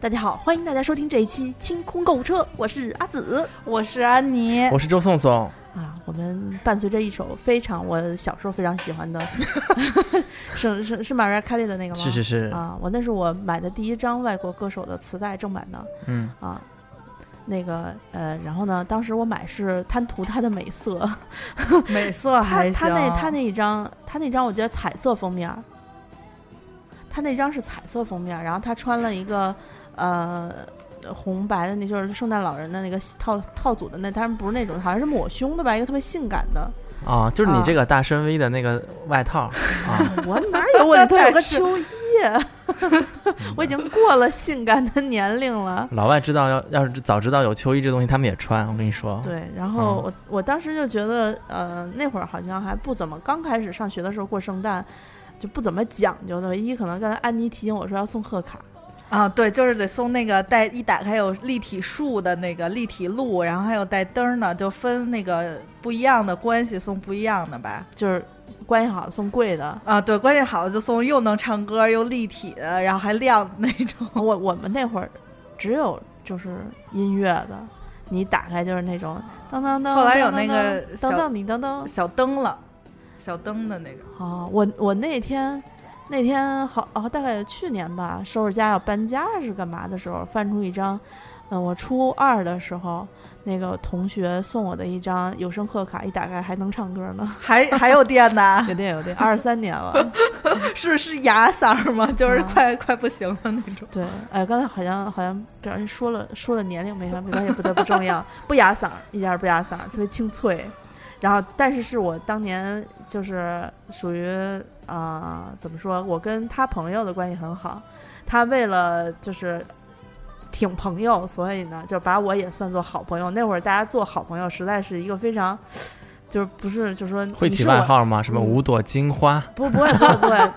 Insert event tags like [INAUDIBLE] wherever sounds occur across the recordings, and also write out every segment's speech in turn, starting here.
大家好，欢迎大家收听这一期清空购物车，我是阿紫我是安妮，我是周颂颂，啊。我们伴随着一首非常我小时候非常喜欢的，[LAUGHS] 是是是 Mariah Carey 的那个吗？是是是，啊，我那是我买的第一张外国歌手的磁带正版的嗯，啊。那个呃，然后呢，当时我买是贪图它的美色，[LAUGHS] 美色还行。他那他那一张，他那张我觉得彩色封面儿，他那张是彩色封面儿，然后他穿了一个呃红白的，那就是圣诞老人的那个套套组的那，当然不是那种，好像是抹胸的吧，一个特别性感的。啊，就是你啊这个大深 V 的那个外套 [LAUGHS] 啊，[LAUGHS] 我哪有我里头有个秋衣？[LAUGHS] 我已经过了性感的年龄了。老外知道要要是早知道有秋衣这东西，他们也穿。我跟你说，对，然后我、我当时就觉得，呃，那会儿好像还不怎么，刚开始上学的时候过圣诞，就不怎么讲究的。唯一可能刚才安妮提醒我说要送贺卡，啊，对，就是得送那个带一打开有立体树的那个立体鹿，然后还有带灯儿的，就分那个不一样的关系送不一样的吧。就是关系好送贵的。啊，对，关系好就送又能唱歌又立体的，然后还亮的那种。我我们那会儿只有就是音乐的，你打开就是那种当当当。后来有那个小当当你当当。小灯了，小灯的那个。哦，我我那天那天好哦，大概去年吧，收拾家要搬家是干嘛的时候，翻出一张，嗯、我初二的时候。那个同学送我的一张有声贺卡，一打开还能唱歌呢，还还有电呢，[LAUGHS] 有电有电，二十三年了。[LAUGHS] 是是哑嗓儿吗？就是啊快、快不行了那种。对，哎，刚才好像好像不小心说了说了年龄，没关没关系，不得不重要，不哑嗓，一点儿不哑嗓，特别清脆。然后，但是是我当年就是属于呃怎么说，我跟他朋友的关系很好，他为了就是挺朋友，所以呢就把我也算作好朋友。那会儿大家做好朋友，实在是一个非常就是不是就是说会起外号吗？什么嗯五朵金花？不不会不会不会，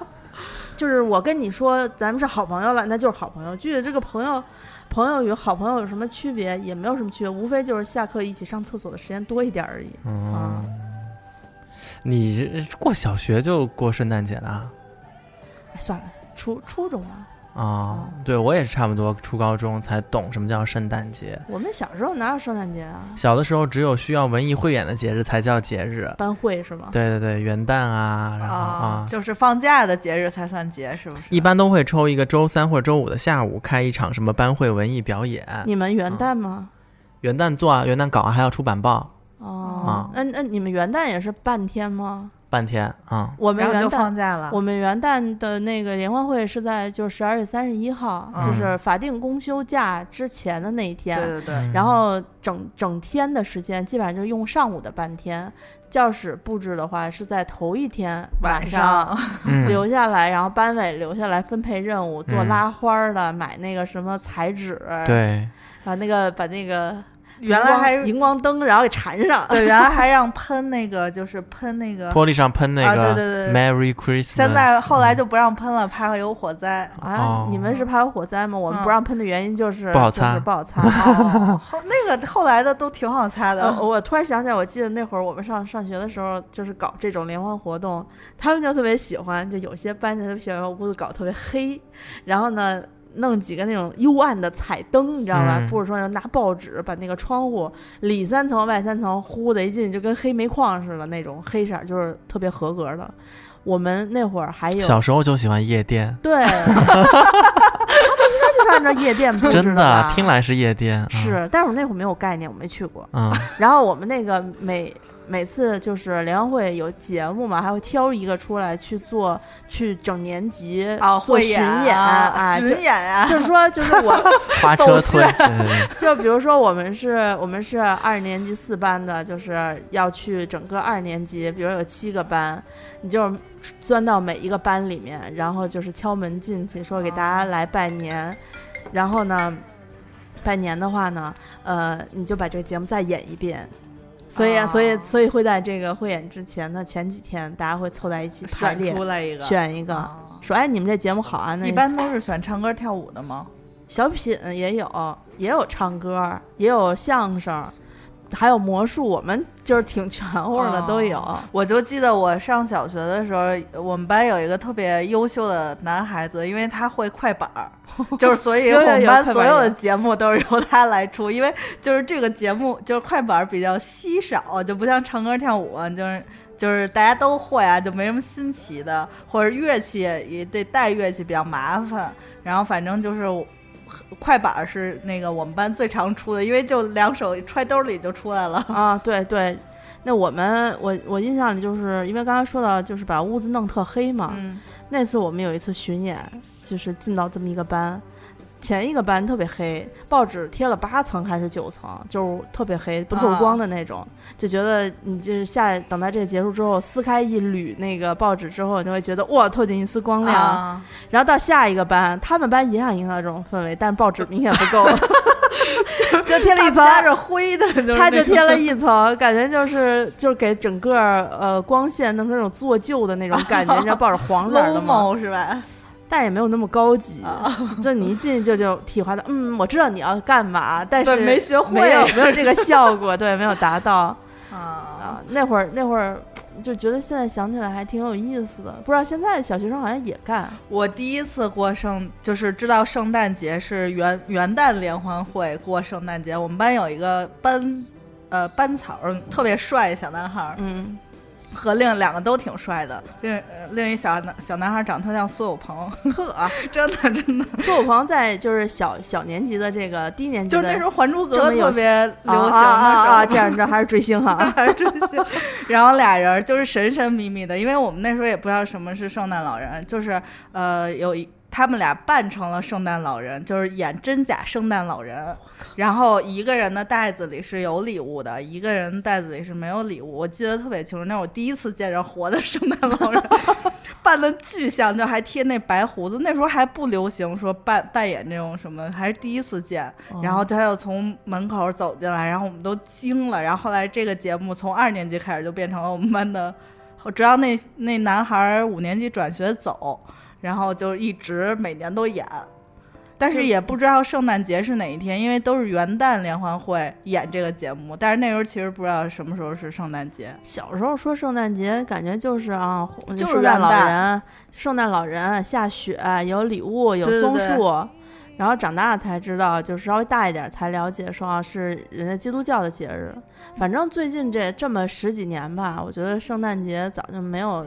就是我跟你说咱们是好朋友了，那就是好朋友。具体这个朋友，朋友与好朋友有什么区别？也没有什么区别，无非就是下课一起上厕所的时间多一点而已。啊嗯，你过小学就过圣诞节了哎，算了，初初中了。啊？对我也是差不多初高中才懂什么叫圣诞节。我们小时候哪有圣诞节啊？小的时候只有需要文艺汇演的节日才叫节日。班会是吗？对对对，元旦啊，然后啊，就是放假的节日才算节，是不是？一般都会抽一个周三或者周五的下午开一场什么班会文艺表演。你们元旦吗？元旦做啊，元旦搞啊，还要出版报，哦，那那你们元旦也是半天吗？半天啊。我们元旦放假了。我们元旦的那个联欢会是在就十二月三十一号，嗯就是法定公休假之前的那一天。对对对，嗯然后整整天的时间基本上就用上午的半天。教室布置的话是在头一天晚上 [LAUGHS] 留下来，然后班委留下来分配任务，做嗯拉花儿的，买那个什么彩纸，，对，把那个把那个原来还荧光荧光灯，然后给缠上。对，原来还让喷那个，就是喷那个。玻璃上喷那个啊个对对对 Merry Christmas。现在后来就不让喷了，怕会有火灾。啊哦，你们是怕有火灾吗？我们嗯不让喷的原因就是不好就是擦不好擦。[LAUGHS] 那个后来的都挺好擦的。呃，我突然想起来，我记得那会儿我们上上学的时候，就是搞这种联欢活动，他们就特别喜欢，就有些班就特别喜欢把屋子搞特别黑，然后呢。弄几个那种幽暗的彩灯，你知道吧？嗯不是说拿报纸把那个窗户里三层外三层呼的一进就跟黑煤矿似的那种黑色儿，就是特别合格的。我们那会儿还有小时候就喜欢夜店，对，[LAUGHS] 他们应该就是按照夜店布置真吧的听来是夜店。嗯是，但是我那会儿没有概念，我没去过。嗯，然后我们那个每每次就是联欢会有节目嘛，还会挑一个出来去做，去整年级哦，做巡演演啊，巡演啊，就是说，就是我，[LAUGHS] 花车推，对对对，就比如说我们是，我们是二年级四班的，就是要去整个二年级，比如有七个班，你就钻到每一个班里面，然后就是敲门进去，说给大家来拜年，然后呢，拜年的话呢，呃，你就把这个节目再演一遍。所以啊，所以哦所以会在这个汇演之前的前几天，大家会凑在一起排选练，出来一个，选一个，哦说哎，你们这节目好啊，那一般都是选唱歌跳舞的吗？小品也有，也有唱歌，也有相声，还有魔术，我们就是挺全乎的，哦都有。我就记得我上小学的时候，我们班有一个特别优秀的男孩子，因为他会快板儿，[LAUGHS] 就是所以我们班所有的节目都是由他来出，因为就是这个节目就是快板儿比较稀少，就不像唱歌跳舞，就是。就是大家都会啊，就没什么新奇的，或者乐器也得带乐器比较麻烦。然后反正就是快板是那个我们班最常出的，因为就两手揣兜里就出来了。啊，对对，那我们我我印象里就是因为刚才说到就是把屋子弄特黑嘛，嗯那次我们有一次巡演，就是进到这么一个班，前一个班特别黑，报纸贴了八层还是九层，就是特别黑不透光的那种，就觉得你就是下等待这个结束之后，撕开一缕那个报纸之后，你就会觉得哇，透进一丝光亮。啊然后到下一个班，他们班也想营造这种氛围，但是报纸明显不够，[LAUGHS] 就贴了一层，搭着灰的，就是他就贴了一层，感觉就是就是给整个呃光线弄成那种做旧的那种感觉，你知道报纸黄色的吗？[LAUGHS] 是吧？但是也没有那么高级，啊 [LAUGHS] 就你一进去就就体会到，嗯，我知道你要干嘛，[LAUGHS] 但是没学会没有没有这个效果，[LAUGHS] 对，没有达到啊，啊。那会儿那会儿就觉得现在想起来还挺有意思的，不知道现在小学生好像也干，我第一次过圣，就是知道圣诞节是元元旦联欢会过圣诞节。我们班有一个班，呃，班草特别帅的小男孩儿，嗯，和另两个都挺帅的，另、呃另一小男小男孩长得特像苏有朋，[LAUGHS] 呵，真的真的，苏有朋在就是小小年级的这个低年级的，就是那时候《还珠格格特别流行的时候，这样你知道还是追星哈，[LAUGHS] 还是追星。[LAUGHS] 然后俩人就是神神秘秘的，因为我们那时候也不知道什么是圣诞老人，就是呃有一。他们俩扮成了圣诞老人，就是演真假圣诞老人。然后一个人的袋子里是有礼物的，一个人袋子里是没有礼物。我记得特别清楚，那是我第一次见着活的圣诞老人，[LAUGHS] 扮的巨像，就还贴那白胡子。那时候还不流行说扮扮演这种什么，还是第一次见。然后他又从门口走进来，然后我们都惊了。然后后来这个节目从二年级开始就变成了我们班的，直到那那男孩儿五年级转学走，然后就一直每年都演。但是也不知道圣诞节是哪一天，因为都是元旦联欢会演这个节目。但是那时候其实不知道什么时候是圣诞节。小时候说圣诞节，感觉就是啊，就是圣诞老人，圣诞老人下雪，有礼物，有对对对松树。然后长大才知道，就是稍微大一点才了解，说啊是人家基督教的节日。反正最近这这么十几年吧，我觉得圣诞节早就没有，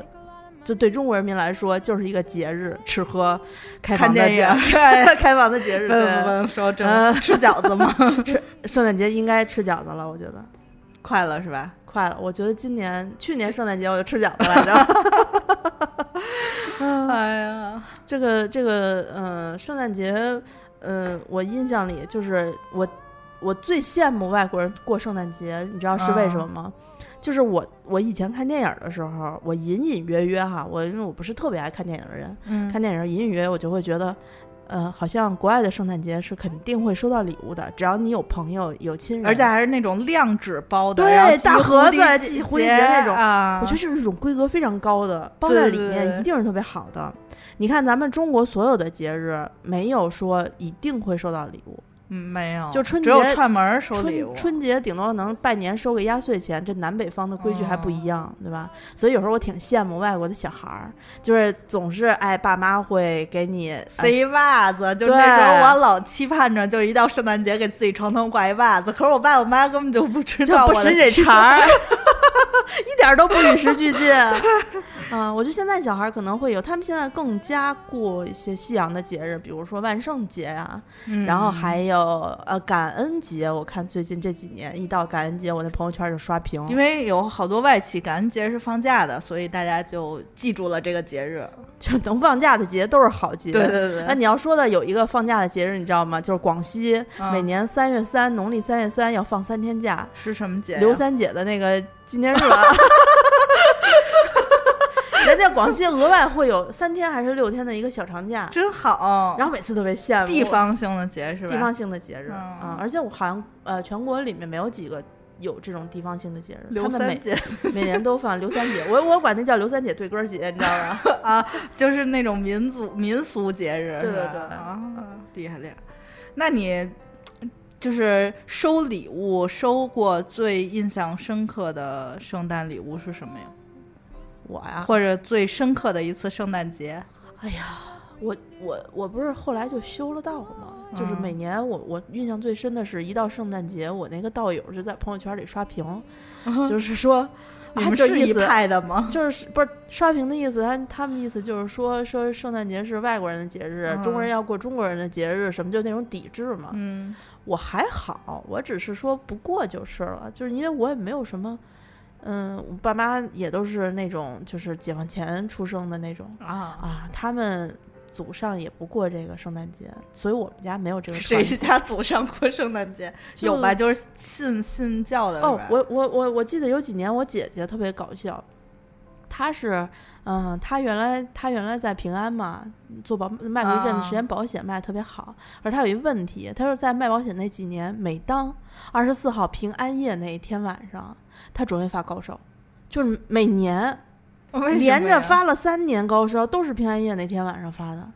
就对中国人民来说就是一个节日，吃喝开看房的节，[LAUGHS] 开房的节日。不不对，说真嗯的，吃饺子吗？[LAUGHS] 吃圣诞节应该吃饺子了，我觉得。快了是吧？快了，我觉得今年去年圣诞节我就吃饺子来着。嗯，[LAUGHS] 哎呀，这个这个，呃，圣诞节，呃，我印象里就是我我最羡慕外国人过圣诞节，你知道是为什么吗？就是我我以前看电影的时候，我隐隐约约哈，我因为我不是特别爱看电影的人，嗯看电影隐隐约约我就会觉得。呃，好像国外的圣诞节是肯定会收到礼物的，只要你有朋友、有亲人，而且还是那种亮纸包的，对大盒子蝴蝶系蝴蝶结那种啊。我觉得这是一种规格非常高的，包在里面一定是特别好的。你看咱们中国所有的节日，没有说一定会收到礼物，嗯，没有，就春只有节串门儿收礼物春。春节顶多能拜年收个压岁钱，这南北方的规矩还不一样，对吧？所以有时候我挺羡慕外国的小孩儿，就是总是哎，爸妈会给你哎塞袜子，就那时候我老期盼着，就是一到圣诞节给自己床头挂一袜子。可是我爸我妈根本就不知就道我的不识这期茬儿，[LAUGHS] 一点儿都不与时俱进。[LAUGHS] 嗯，[LAUGHS] 我觉得现在小孩可能会有，他们现在更加过一些西洋的节日，比如说万圣节啊、嗯然后还有呃感恩节。我看最近这几年一到感恩节，我那朋友圈就刷屏，因为有好多外企感恩节是放假的，所以大家就记住了这个节日。[LAUGHS] 就能放假的节都是好节。对对对那你要说的有一个放假的节日，你知道吗？就是广西、嗯每年三月三，农历三月三要放三天假，是什么节呀？刘三姐的那个纪念日。[LAUGHS] 人家广西额外会有三天还是六天的一个小长假，真好，然后每次特别羡慕地方性的节是吧？地方性的节日嗯啊、而且我好像呃全国里面没有几个有这种地方性的节日，刘他们每三节每年都放刘三姐，我我管那叫刘三姐对歌节，你知道吧？[LAUGHS] 啊，就是那种民族民俗节日，对对对啊，厉害厉害。那你就是收礼物收过最印象深刻的圣诞礼物是什么呀？我呀，或者最深刻的一次圣诞节？哎呀，我我我不是后来就修了道吗？就是嗯每年我我印象最深的是一到圣诞节，我那个道友就在朋友圈里刷屏，就是说，你啊们一就是意思派的吗？就是不是刷屏的意思，他他们意思就是说说圣诞节是外国人的节日，中国人嗯要过中国人的节日，什么就那种抵制嘛。嗯我还好，我只是说不过就是了，就是因为我也没有什么，嗯，我爸妈也都是那种就是解放前出生的那种啊，啊，他们祖上也不过这个圣诞节，所以我们家没有这个谁。家祖上过圣诞节？有吧？就是信信教的哦我我我我记得有几年我姐姐特别搞笑，她是嗯，他原来他原来在平安嘛做保卖过一阵子时间保险卖的特别好，而他有一问题，他说在卖保险那几年，每当二十四号平安夜那一天晚上，他准会发高烧，就是每年连着发了三年高烧，都是平安夜那天晚上发的，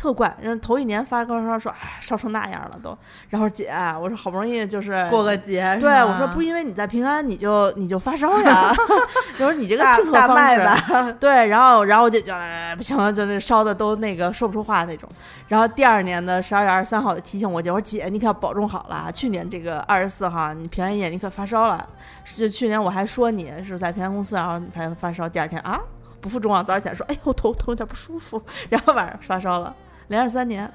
特怪。然后头一年发高烧说，哎，烧成那样了都。然后姐，我说好不容易就是过个节，对，我说不因为你在平安你就你就发烧呀，[LAUGHS] [LAUGHS] 我说你这个大庆贺方式吧，对，然后然后我姐就哎不行了，就那烧的都那个说不出话那种。然后第二年的十二月二十三号，提醒我姐，我说姐你可要保重好了啊，去年这个二十四号你平安夜你可发烧了，是去年我还说你是在平安公司，然后你才发烧，第二天啊不负众望，早上起来说哎呦头头有点不舒服，然后晚上发烧了，连着三年，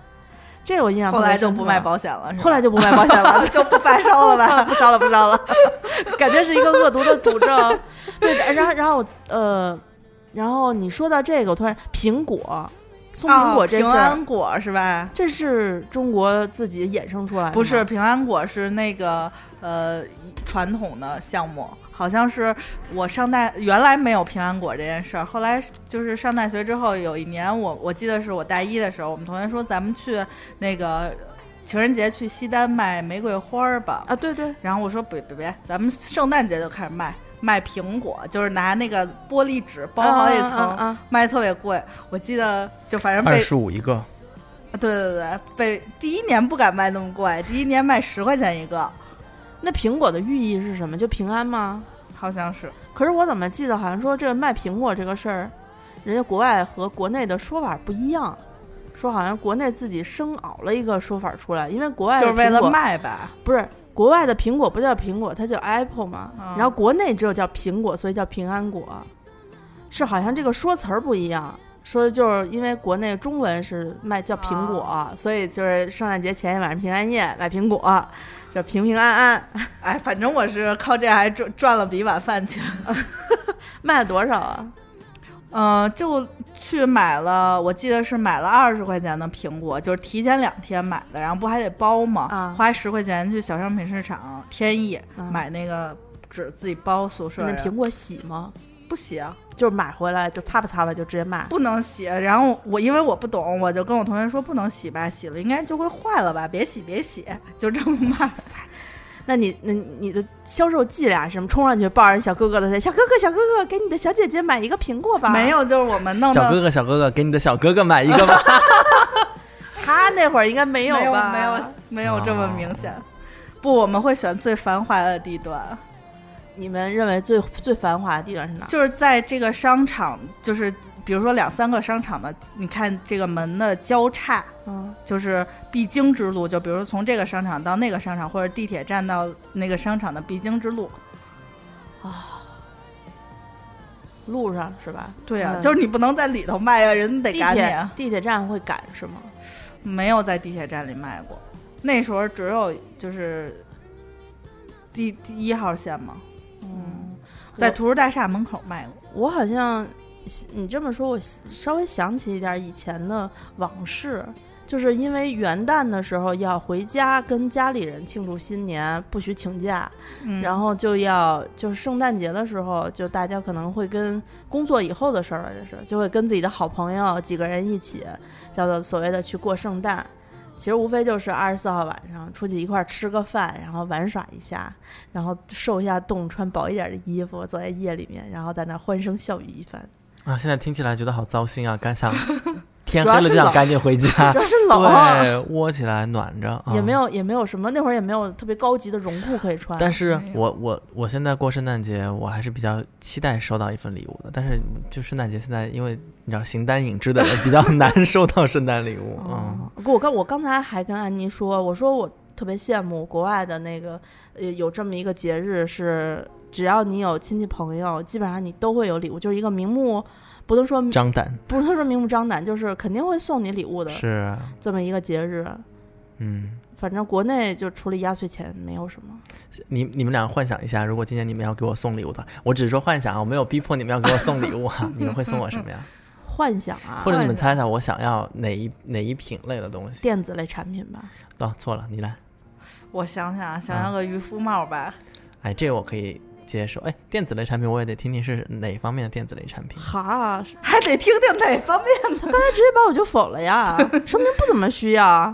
这我印象后来就不卖保险了，后来就不卖保险了，[LAUGHS] 就不发烧了吧？[LAUGHS] 不烧了，不烧了，[LAUGHS] 感觉是一个恶毒的诅咒。对，然后然后呃，然后你说到这个，我突然苹果送苹果这哦平，安果是吧？这是中国自己衍生出来的，不是平安果是那个呃传统的项目，好像是我上大原来没有平安果这件事儿，后来就是上大学之后有一年我我记得是我大一的时候，我们同学说咱们去那个情人节去西单卖玫瑰花儿吧，啊？对对，然后我说别别别，咱们圣诞节就开始卖。卖苹果就是拿那个玻璃纸包好几层，啊啊啊卖特别贵。我记得就反正二十五一个，对对对，被第一年不敢卖那么贵，第一年卖十块钱一个，那苹果的寓意是什么？就平安吗？好像是。可是我怎么记得好像说这个卖苹果这个事儿，人家国外和国内的说法不一样，说好像国内自己生熬了一个说法出来，因为国外就是为了卖吧？不是国外的苹果不叫苹果，它叫 Apple 嘛。嗯然后国内只有叫苹果，所以叫平安果，是好像这个说词儿不一样。说就是因为国内中文是卖叫苹果，所以就是圣诞节前一晚上平安夜买苹果，叫平平安安。[LAUGHS] 哎，反正我是靠这还赚赚了笔晚饭钱。[LAUGHS] 卖了多少啊？嗯、就去买了，我记得是买了二十块钱的苹果，就是提前两天买的，然后不还得包吗？啊花十块钱去小商品市场天意、啊买那个纸自己包宿舍。那苹果洗吗？不洗啊，就是买回来就擦吧擦吧就直接卖。不能洗。然后我因为我不懂，我就跟我同学说不能洗吧，洗了应该就会坏了吧，别洗别洗，就这么骂他。[LAUGHS] 那你那你的销售伎俩是什么？冲上去抱着人小哥哥的腿，小哥哥小哥哥，给你的小姐姐买一个苹果吧。没，有，就是我们弄的小哥哥小哥哥，给你的小哥哥买一个吧。[LAUGHS] 他那会儿应该没没有吧？没有没有这么明显。不，我们会选最繁华的地段，你们认为最最繁华的地段是哪儿？就是在这个商场，就是比如说两三个商场的，你看这个门的交叉，嗯，就是必经之路。就比如说从这个商场到那个商场，或者地铁站到那个商场的必经之路。啊路上是吧？对呀、嗯就是你不能在里头卖呀，人得赶你啊。地铁站会赶是吗？没有在地铁站里卖过，那时候只有就是第第一号线嘛，嗯，在图书大厦门口卖过。我好像你这么说，我稍微想起一点以前的往事。就是因为元旦的时候要回家跟家里人庆祝新年，不许请假，嗯然后就要就是圣诞节的时候，就大家可能会跟工作以后的事儿了，这是就会跟自己的好朋友几个人一起，叫做所谓的去过圣诞。其实无非就是二十四号晚上出去一块儿吃个饭，然后玩耍一下，然后受一下冻，穿薄一点的衣服，坐在夜里面，然后在那欢声笑语一番。啊，现在听起来觉得好糟心啊，刚想 [LAUGHS] 天主要是冷黑了就想赶紧回家。[LAUGHS] 主要是冷啊，对，窝起来暖着，嗯也没。有也没有什么，那会儿也没有特别高级的绒裤可以穿。但是我我我现在过圣诞节，我还是比较期待收到一份礼物的。但是就圣诞节现在，因为你知道形单影只的人比较 [LAUGHS] 难收到圣诞礼物，嗯，哦，我刚我刚才还跟安妮说，我说我特别羡慕国外的那个，呃，有这么一个节日是，只要你有亲戚朋友，基本上你都会有礼物，就是一个明目，不能说张胆不能说明目张胆，就是肯定会送你礼物的是，这么一个节日。嗯，反正国内就除了压岁钱没有什么。你你们俩幻想一下，如果今年你们要给我送礼物的话，我只是说幻想啊，我没有逼迫你们要给我送礼物哈、你们会送我什么呀？[LAUGHS] 幻想啊，或者你们猜猜我想要哪一哪一品类的东西？电子类产品吧。哦，错了，你来。我想想，想要个渔夫帽吧。哎，这个我可以接受。哎，电子类产品我也得听听是哪方面的电子类产品。哈，还得听听哪方面的。[LAUGHS] 刚才直接把我就否了呀，[LAUGHS] 说明不怎么需要。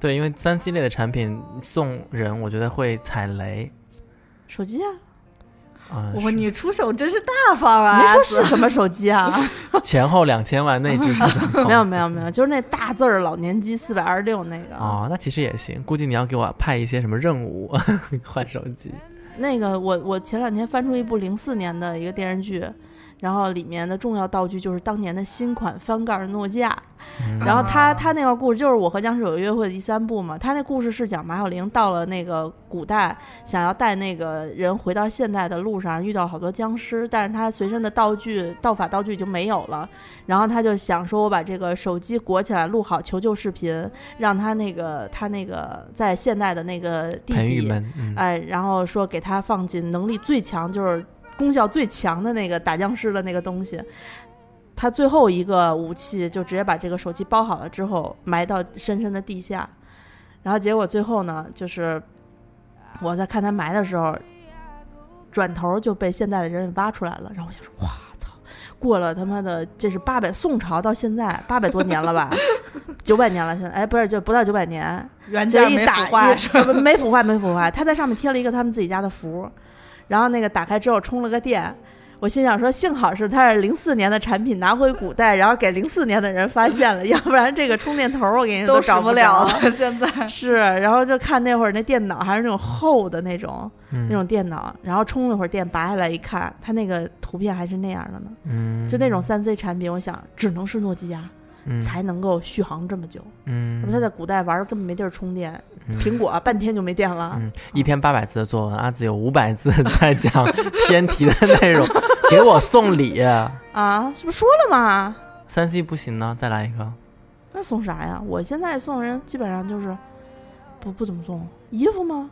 对，因为三 C 类的产品送人，我觉得会踩雷手机啊，啊。哇，是你出手真是大方啊！没说是什么手机啊？[LAUGHS] 前后两千万内置是怎么？没有没有没有，就是那大字儿老年机四百二十六那个。哦，那其实也行。估计你要给我派一些什么任务，换手机。那个我我前两天翻出一部零四年的一个电视剧，然后里面的重要道具就是当年的新款翻盖诺基亚。嗯。然后他啊。他那个故事就是我和僵尸有个约会的第三部嘛，他那故事是讲马小玲到了那个古代，想要带那个人回到现代的路上，遇到了好多僵尸，但是他随身的道具道法道具已经没有了，然后他就想说，我把这个手机裹起来录好求救视频，让他那个他那个在现代的那个弟弟，哎，然后说给他放进能力最强，就是功效最强的那个打僵尸的那个东西。他最后一个武器就直接把这个手机包好了之后埋到深深的地下，然后结果最后呢，就是我在看他埋的时候，转头就被现在的人给挖出来了，然后我就说哇操，过了他妈的这是八百宋朝到现在八百多年了吧，九百年了现在哎不是就不到九百年，[LAUGHS] 原这一打腐化一呃不没腐坏没腐坏，他在上面贴了一个他们自己家的符，然后那个打开之后充了个电。我心想说，幸好是它是零四年的产品拿回古代，然后给零四年的人发现了，[LAUGHS] 要不然这个充电头我给你都找不了。了。[LAUGHS] 现在是，然后就看那会儿那电脑还是那种厚的那种、嗯那种电脑，然后充了会儿电，拔下来一看，它那个图片还是那样的呢。嗯，就那种三 C 产品，我想只能是诺基亚嗯才能够续航这么久。嗯那么他在古代玩儿根本没地儿充电，嗯苹果 [LAUGHS] 半天就没电了。嗯，一篇八百字的作文，阿紫有五百字在讲偏题的内容，[LAUGHS] 给我送礼，啊，是不是说了吗？三 C 不行呢，再来一个。那送啥呀？我现在送人基本上就是不不怎么送衣服吗？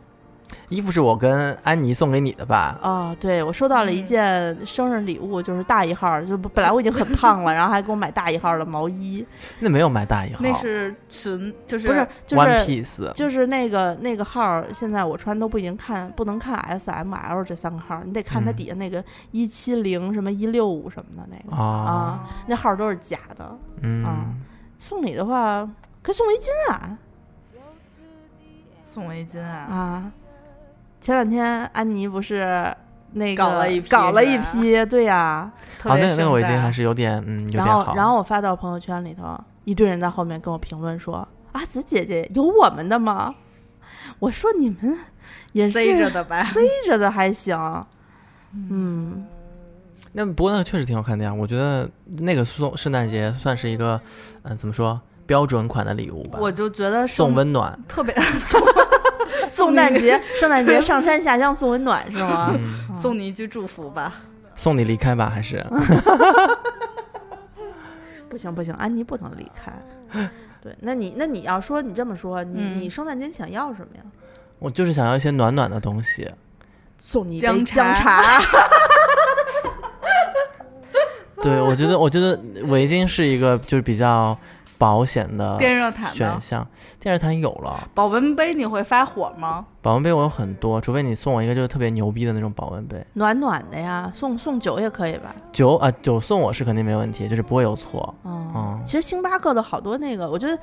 衣服是我跟安妮送给你的吧？啊，对我收到了一件生日礼物，就是大一号，就本来我已经很胖了，[LAUGHS] 然后还给我买大一号的毛衣，那没有买大一号，那是纯，就是不是就 One 是 Piece，就是那个那个号，现在我穿都不已经看不能看 S M L 这三个号，你得看它嗯底下那个一七零什么一六五什么的那个啊啊，那号都是假的。嗯啊送礼的话，可以送围巾啊送围巾啊。啊！前两天安妮不是那个搞了一批搞了一批，对呀、特啊，那个那个围巾大还是有点嗯有点然后好，然后我发到朋友圈里头，一堆人在后面跟我评论说：“阿紫姐姐有我们的吗？” [LAUGHS] 我说：“你们也是贼着的吧？贼着的还行。”嗯，那不过那个确实挺好看的呀，我觉得那个送圣诞节算是一个嗯、怎么说标准款的礼物吧，我就觉得送温暖，特别送 [LAUGHS] [LAUGHS] 圣诞节圣诞节上山下乡送温暖是吗？嗯，[LAUGHS] 送你一句祝福吧。送你离开吧，还是 [LAUGHS] 不行不行，安妮不能离开。对，那你那你要说你这么说，你、嗯你圣诞节想要什么呀？我就是想要一些暖暖的东西，送你一杯姜姜茶茶。对我觉得我觉得围巾是一个就是比较保险的电热毯？选项，电热毯有了，保温杯你会发火吗？保温杯我有很多，除非你送我一个就是特别牛逼的那种保温杯。暖暖的呀，送送酒也可以吧？酒啊、酒送我是肯定没问题，就是不会有错。嗯嗯，其实星巴克的好多那个，我觉得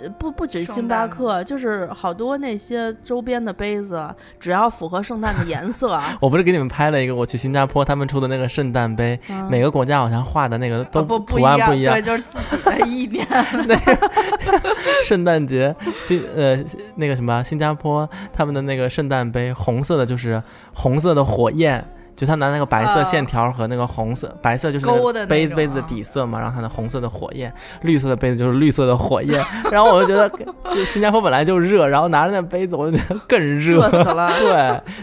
呃不不止星巴克，就是好多那些周边的杯子，只要符合圣诞的颜色啊 [LAUGHS] 我不是给你们拍了一个我去新加坡他们出的那个圣诞杯，嗯每个国家好像画的那个都啊不图案不一一样对，。就是自己的意念。[LAUGHS] [LAUGHS] 圣诞节新呃那个什么新加坡他们的那个圣诞杯，红色的就是红色的火焰。就他拿那个白色啊线条和那个红色、白色就是杯子杯子的啊底色嘛，然后它的红色的火焰，绿色的杯子就是绿色的火焰，[LAUGHS] 然后我就觉得，就新加坡本来就热，然后拿着那杯子，我就觉得更热，热死了。[LAUGHS] 对，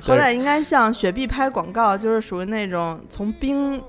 对好歹应该像雪碧拍广告，就是属于那种从冰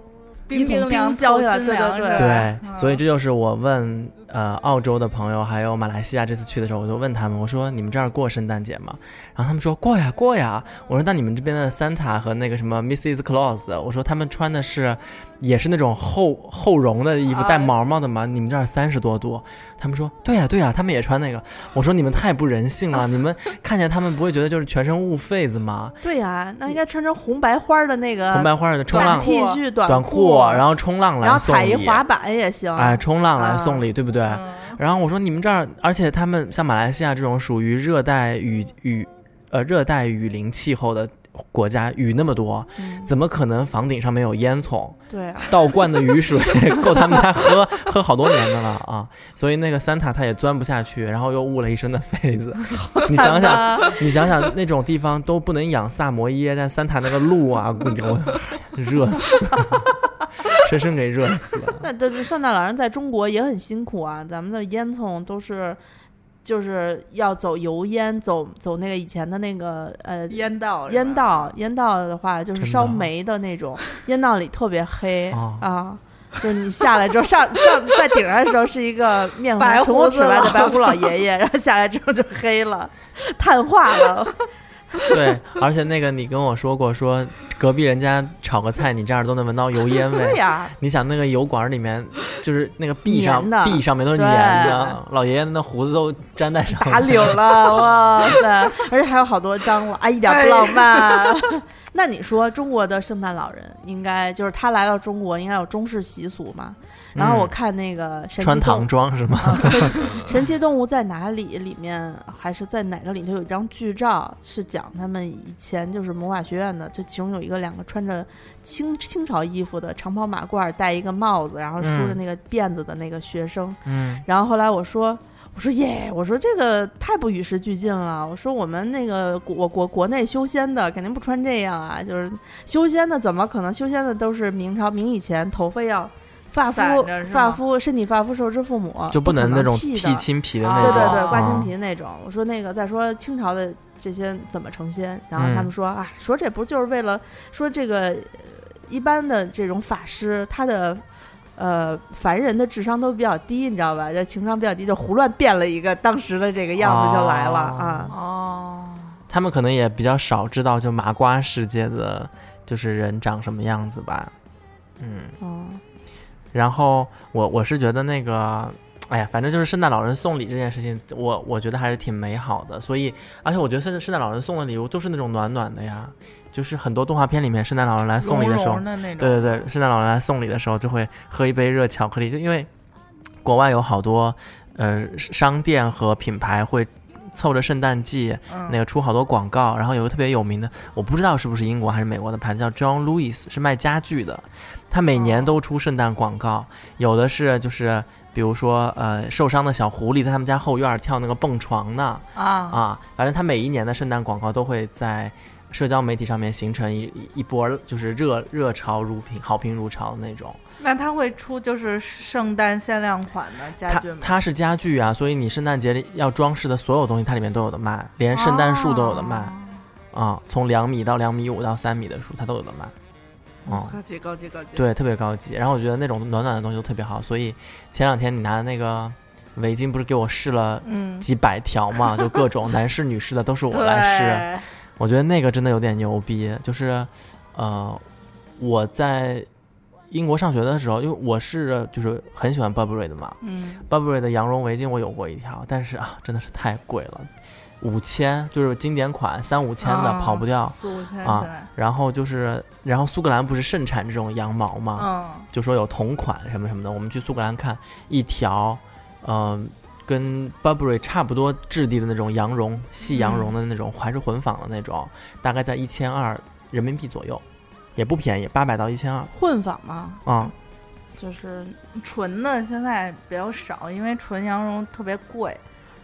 冰冰浇下来对对。对所以这就是我问呃澳洲的朋友，还有马来西亚这次去的时候，我就问他们，我说你们这儿过圣诞节吗？然后他们说过呀过呀。我说那你们这边的 Santa 和那个什么 Mrs. Claus，我说他们穿的是也是那种厚厚绒的衣服，啊带毛毛的嘛？你们这儿三十多度？他们说对呀对呀，他们也穿那个。我说你们太不人性了，[LAUGHS] 你们看见他们不会觉得就是全身雾痱子吗？对呀、那应该穿成红白花的那个红白花的冲浪短 T 恤、短裤，然后冲浪然后来送礼，踩一滑板也行。哎，冲浪来啊送礼，对不对？嗯然后我说你们这儿，而且他们像马来西亚这种属于热带雨雨呃热带雨林气候的国家，雨那么多，嗯怎么可能房顶上面有烟囱？对啊，倒灌的雨水 [LAUGHS] 够他们家喝喝好多年的了啊！所以那个三塔他也钻不下去，然后又误了一身的痱子。你想想，你想想那种地方都不能养萨摩耶，但三塔那个路啊，估计我 [LAUGHS] 热死了，[LAUGHS] 深深给热死了。那这这圣诞老人在中国也很辛苦啊，咱们的烟囱都是。就是要走油烟，走走那个以前的那个呃烟道烟道，烟道的话就是烧煤的那种，[LAUGHS] 烟道里特别黑、哦啊。就是你下来之后，[LAUGHS] 上上在顶上的时候是一个面白红唇红齿白的胡子老白胡老爷爷，然后下来之后就黑了，[LAUGHS] 碳化了。[LAUGHS] 对，而且那个你跟我说过，说隔壁人家炒个菜，你这儿都能闻到油烟味对。呀、你想那个油管里面，就是那个壁上壁上面都是对粘的，老爷爷那胡子都粘在上打面。绺了，[LAUGHS] 哇塞！而且还有好多蟑螂，啊，一点不浪漫。[LAUGHS] 那你说中国的圣诞老人应该就是他来到中国应该有中式习俗嘛？然后我嗯看那个神奇穿唐装是吗？啊，神 [LAUGHS] 神奇动物在哪里？里面还是在哪个里头有一张剧照，是讲他们以前就是魔法学院的，就其中有一个两个穿着清清朝衣服的长袍马褂，戴一个帽子，然后梳着嗯那个辫子的那个学生。嗯，然后后来我说。我说耶，我说这个太不与时俱进了。我说我们那个国我国国内修仙的肯定不穿这样啊，就是修仙的怎么可能？修仙的都是明朝明以前头发要发肤发肤身体发肤受之父母，就不能那种剃青皮的啊那种。对对对，刮啊青皮那种。我说那个再说清朝的这些怎么成仙，然后他嗯们说啊，说这不就是为了说这个呃一般的这种法师他的。呃，凡人的智商都比较低，你知道吧？就情商比较低，就胡乱变了一个当时的这个样子就来了、哦啊。哦，他们可能也比较少知道，就麻瓜世界的就是人长什么样子吧。嗯，嗯，然后我我是觉得那个，哎呀，反正就是圣诞老人送礼这件事情，我我觉得还是挺美好的。所以，而且我觉得圣圣诞老人送的礼物都是那种暖暖的呀，就是很多动画片里面圣诞老人来送礼的时候对对对，圣诞老人来送礼的时候就会喝一杯热巧克力，就因为国外有好多呃商店和品牌会凑着圣诞季嗯，那个出好多广告，然后有个特别有名的，我不知道是不是英国还是美国的牌子，叫 John Lewis，是卖家具的，他每年哦都出圣诞广告，有的是就是。比如说，呃，受伤的小狐狸在他们家后院跳那个蹦床呢，啊啊，反正他每一年的圣诞广告都会在社交媒体上面形成一一一波，就是热热潮如评好评如潮的那种。那他会出就是圣诞限量款的家具吗？它是家具啊，所以你圣诞节里要装饰的所有东西，它里面都有的卖，连圣诞树都有的卖哦啊，从两米到两米五到三米的树，它都有的卖。哦，高级高级高级，对，特别高级。然后我觉得那种暖暖的东西都特别好，所以前两天你拿的那个围巾不是给我试了嗯，几百条嘛，[LAUGHS] 就各种男士、女士的都是我来试。我觉得那个真的有点牛逼，就是，呃，我在英国上学的时候，因为我是就是很喜欢 Burberry 的嘛嗯，，Burberry 的羊绒围巾我有过一条，但是啊，真的是太贵了，五千，就是经典款三五千的啊跑不掉。四五千啊然后就是，然后苏格兰不是盛产这种羊毛嘛？嗯，就说有同款什么什么的。我们去苏格兰看一条，嗯、跟 Burberry 差不多质地的那种羊绒，细羊绒的那种，还是混纺的那种，大概在一千二人民币左右，也不便宜，八百到一千二混纺吗，啊。就是纯的现在比较少，因为纯羊绒特别贵，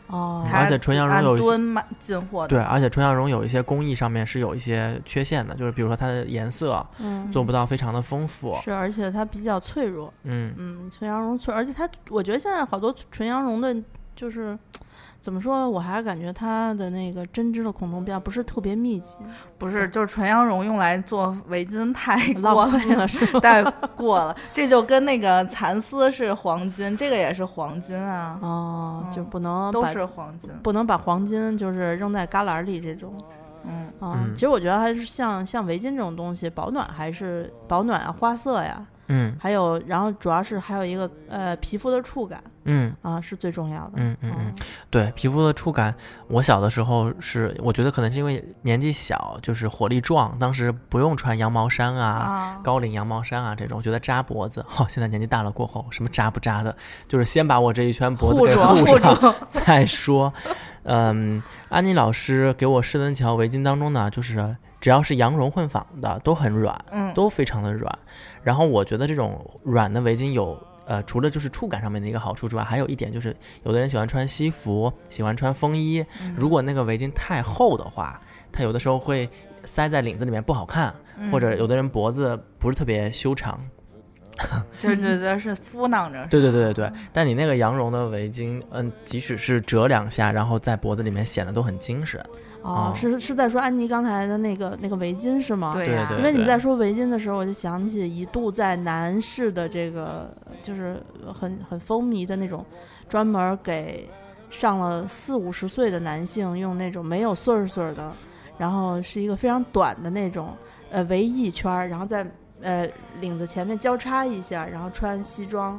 哦，而且纯羊绒有一些吨卖进货的。对，而且纯羊绒有一些工艺上面是有一些缺陷的，就是比如说它的颜色嗯，做不到非常的丰富。是，而且它比较脆弱，嗯，嗯，纯羊绒脆，而且它，我觉得现在好多纯羊绒的，就是怎么说，我还是感觉它的那个针织的孔洞比较不是特别密集，不是，就是纯羊绒用来做围巾太浪费了 [LAUGHS] 是吧？太过了，这就跟那个蚕丝是黄金，这个也是黄金啊，哦，就嗯不能把都是黄金。不能把黄金就是扔在旮旯里这种。嗯，啊，嗯其实我觉得还是像像围巾这种东西，保暖还是保暖啊，花色呀，嗯还有然后主要是还有一个呃皮肤的触感嗯啊是最重要的。嗯嗯嗯，对皮肤的触感，我小的时候是，我觉得可能是因为年纪小，就是火力壮，当时不用穿羊毛衫啊。啊，高领羊毛衫啊，这种觉得扎脖子。哦、现在年纪大了过后，什么扎不扎的，就是先把我这一圈脖子给护上，再说。嗯，安妮老师给我试灯桥围巾当中呢，就是只要是羊绒混纺的都很软，嗯，都非常的软。然后我觉得这种软的围巾有。呃，除了就是触感上面的一个好处之外，还有一点就是，有的人喜欢穿西服，喜欢穿风衣。嗯如果那个围巾太厚的话，它有的时候会塞在领子里面不好看，嗯或者有的人脖子不是特别修长。就是觉得是敷囊着，[LAUGHS] 对对对对对。但你那个羊绒的围巾，嗯，即使是折两下，然后在脖子里面显得都很精神。哦，哦是是在说安妮刚才的那个那个围巾是吗？对呀对因为你们在说围巾的时候，我就想起一度在男士的这个就是很很风靡的那种，专门给上了四五十岁的男性用那种没有穗儿穗儿的，然后是一个非常短的那种呃围一圈儿，然后在呃领子前面交叉一下，然后穿西装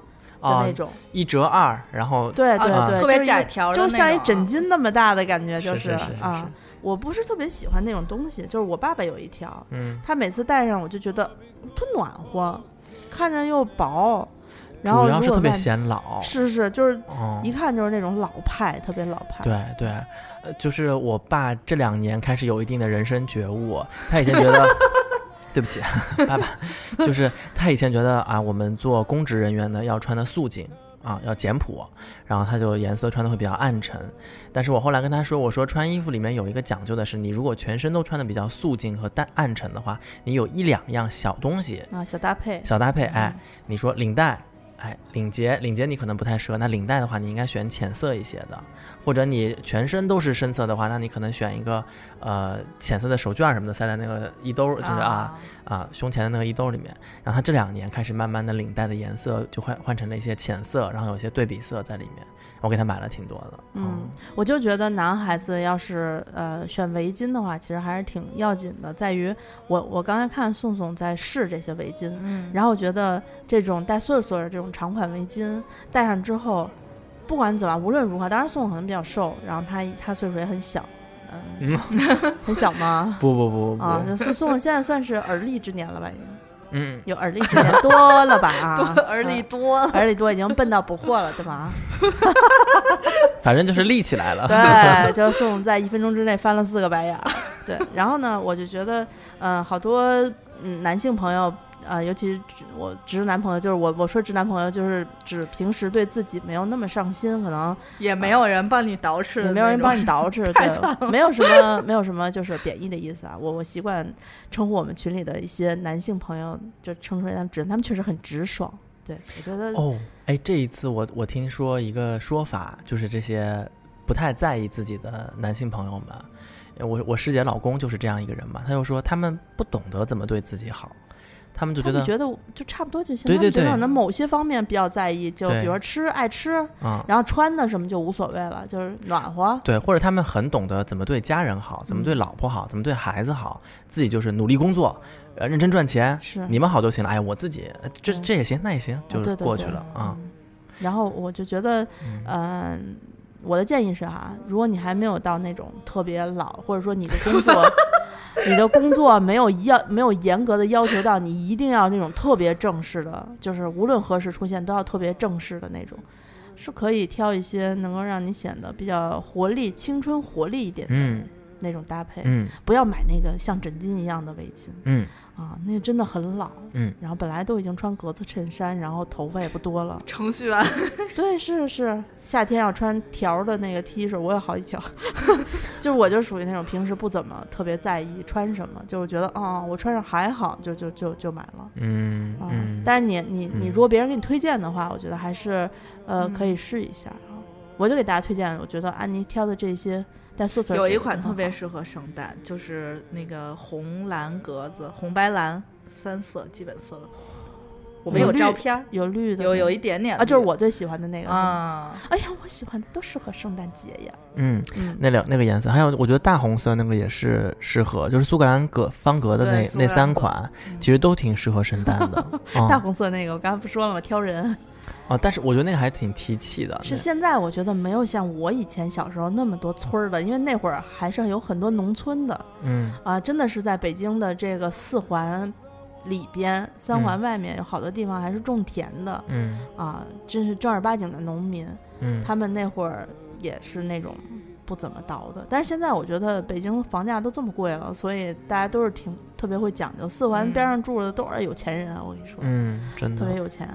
的啊那，种。一折二，然后啊对对对，特别窄就像一枕巾那么大的感觉，就是是是是啊。我不是特别喜欢那种东西，就是我爸爸有一条，嗯，他每次戴上我就觉得不暖和，看着又薄，然后主要是特别显老。是是，就是哦一看就是那种老派，特别老派。对对，呃，就是我爸这两年开始有一定的人生觉悟，他以前觉得，对不起，[LAUGHS] 爸爸，就是他以前觉得啊，我们做公职人员呢要穿的素净啊，要简朴，然后他就颜色穿的会比较暗沉。但是我后来跟他说，我说穿衣服里面有一个讲究的是，你如果全身都穿的比较素净和淡暗沉的话，你有一两样小东西啊，小搭配，小搭配，哎，你说领带，哎，领结，领结你可能不太适合，那领带的话，你应该选浅色一些的，或者你全身都是深色的话，那你可能选一个呃浅色的手绢什么的，塞在那个衣兜，就是啊啊胸前的那个衣兜里面。然后他这两年开始慢慢的领带的颜色就换换成了一些浅色，然后有些对比色在里面。我给他买了挺多的，嗯，我就觉得男孩子要是呃选围巾的话，其实还是挺要紧的，在于我我刚才看宋宋在试这些围巾，嗯，然后我觉得这种带穗穗的这种长款围巾戴上之后，不管怎么，无论如何，当然宋宋可能比较瘦，然后他他岁数也很小，嗯，[LAUGHS] 很小吗？不不不不不，啊，那宋宋现在算是而立之年了吧？已经嗯，有耳力之年多了吧？[LAUGHS] 啊，而立嗯多了，而立多已经笨到不惑了，对吧？[LAUGHS] 反正就是立起来了。对，就宋宋在一分钟之内翻了四个白眼儿。对，然后呢，我就觉得，嗯、好多嗯男性朋友，呃，尤其是直我直男朋友，就是我我说直男朋友，就是指平时对自己没有那么上心，可能也没有人帮你捯饬也没有人帮你捯饬，[LAUGHS] 对，没有什么没有什么就是贬义的意思啊。我我习惯称呼我们群里的一些男性朋友，就称出来他们直，他们确实很直爽。对，我觉得哦，哎，这一次我我听说一个说法，就是这些不太在意自己的男性朋友们，呃我我师姐老公就是这样一个人嘛，他就说他们不懂得怎么对自己好，他们就觉得就差不多就行。对对对他们觉得可能某些方面比较在意，就比如说吃爱吃，嗯。然后穿的什么就无所谓了，就是暖和。对，或者他们很懂得怎么对家人好，怎么对嗯老婆好，怎么对孩子好，自己就是努力工作，呃，认真赚钱，是你们好就行了。哎，我自己呃这这也行，那也行，就过去了啊。嗯然后我就觉得，嗯嗯、我的建议是哈，如果你还没有到那种特别老，或者说你的工作，[LAUGHS] 你的工作没有要没有严格的要求到你一定要那种特别正式的，就是无论何时出现都要特别正式的那种，是可以挑一些能够让你显得比较活力、青春活力一点的嗯那种搭配，嗯不要买那个像枕巾一样的围巾嗯啊，那个真的很老。嗯，然后本来都已经穿格子衬衫，然后头发也不多了。程序员，[LAUGHS] 对，是是，夏天要穿条的那个 T 恤，我有好几条。[LAUGHS] 就是我就属于那种平时不怎么特别在意穿什么，就是觉得啊、我穿上还好，就就就就买了。嗯啊、嗯，但是你你你嗯如果别人给你推荐的话，我觉得还是呃可以试一下啊。我就给大家推荐，我觉得安妮挑的这些有一款特别适合圣诞，就是那个红蓝格子，红白蓝三色基本色的。我们有照片儿，有绿的有有一一点点啊，就是我最喜欢的那个。啊，哎呀，我喜欢的都适合圣诞节呀。嗯。嗯，那两那个颜色，还有我觉得大红色那个也是适合，就是苏格兰格方格的那那三款，嗯其实都挺适合圣诞的。[LAUGHS] 大啊红色那个我刚才不说了吗？挑人。啊，但是我觉得那个还挺提气的。是现在我觉得没有像我以前小时候那么多村儿的，因为那会儿还是有很多农村的嗯啊，真的是在北京的这个四环里边、三环外面有好多地方还是种田的嗯啊，真是正儿八经的农民。嗯，他们那会儿也是那种不怎么倒的，但是现在我觉得北京房价都这么贵了，所以大家都是挺特别会讲究。四环嗯边上住的都是有钱人啊，我跟你说。嗯，真的，特别有钱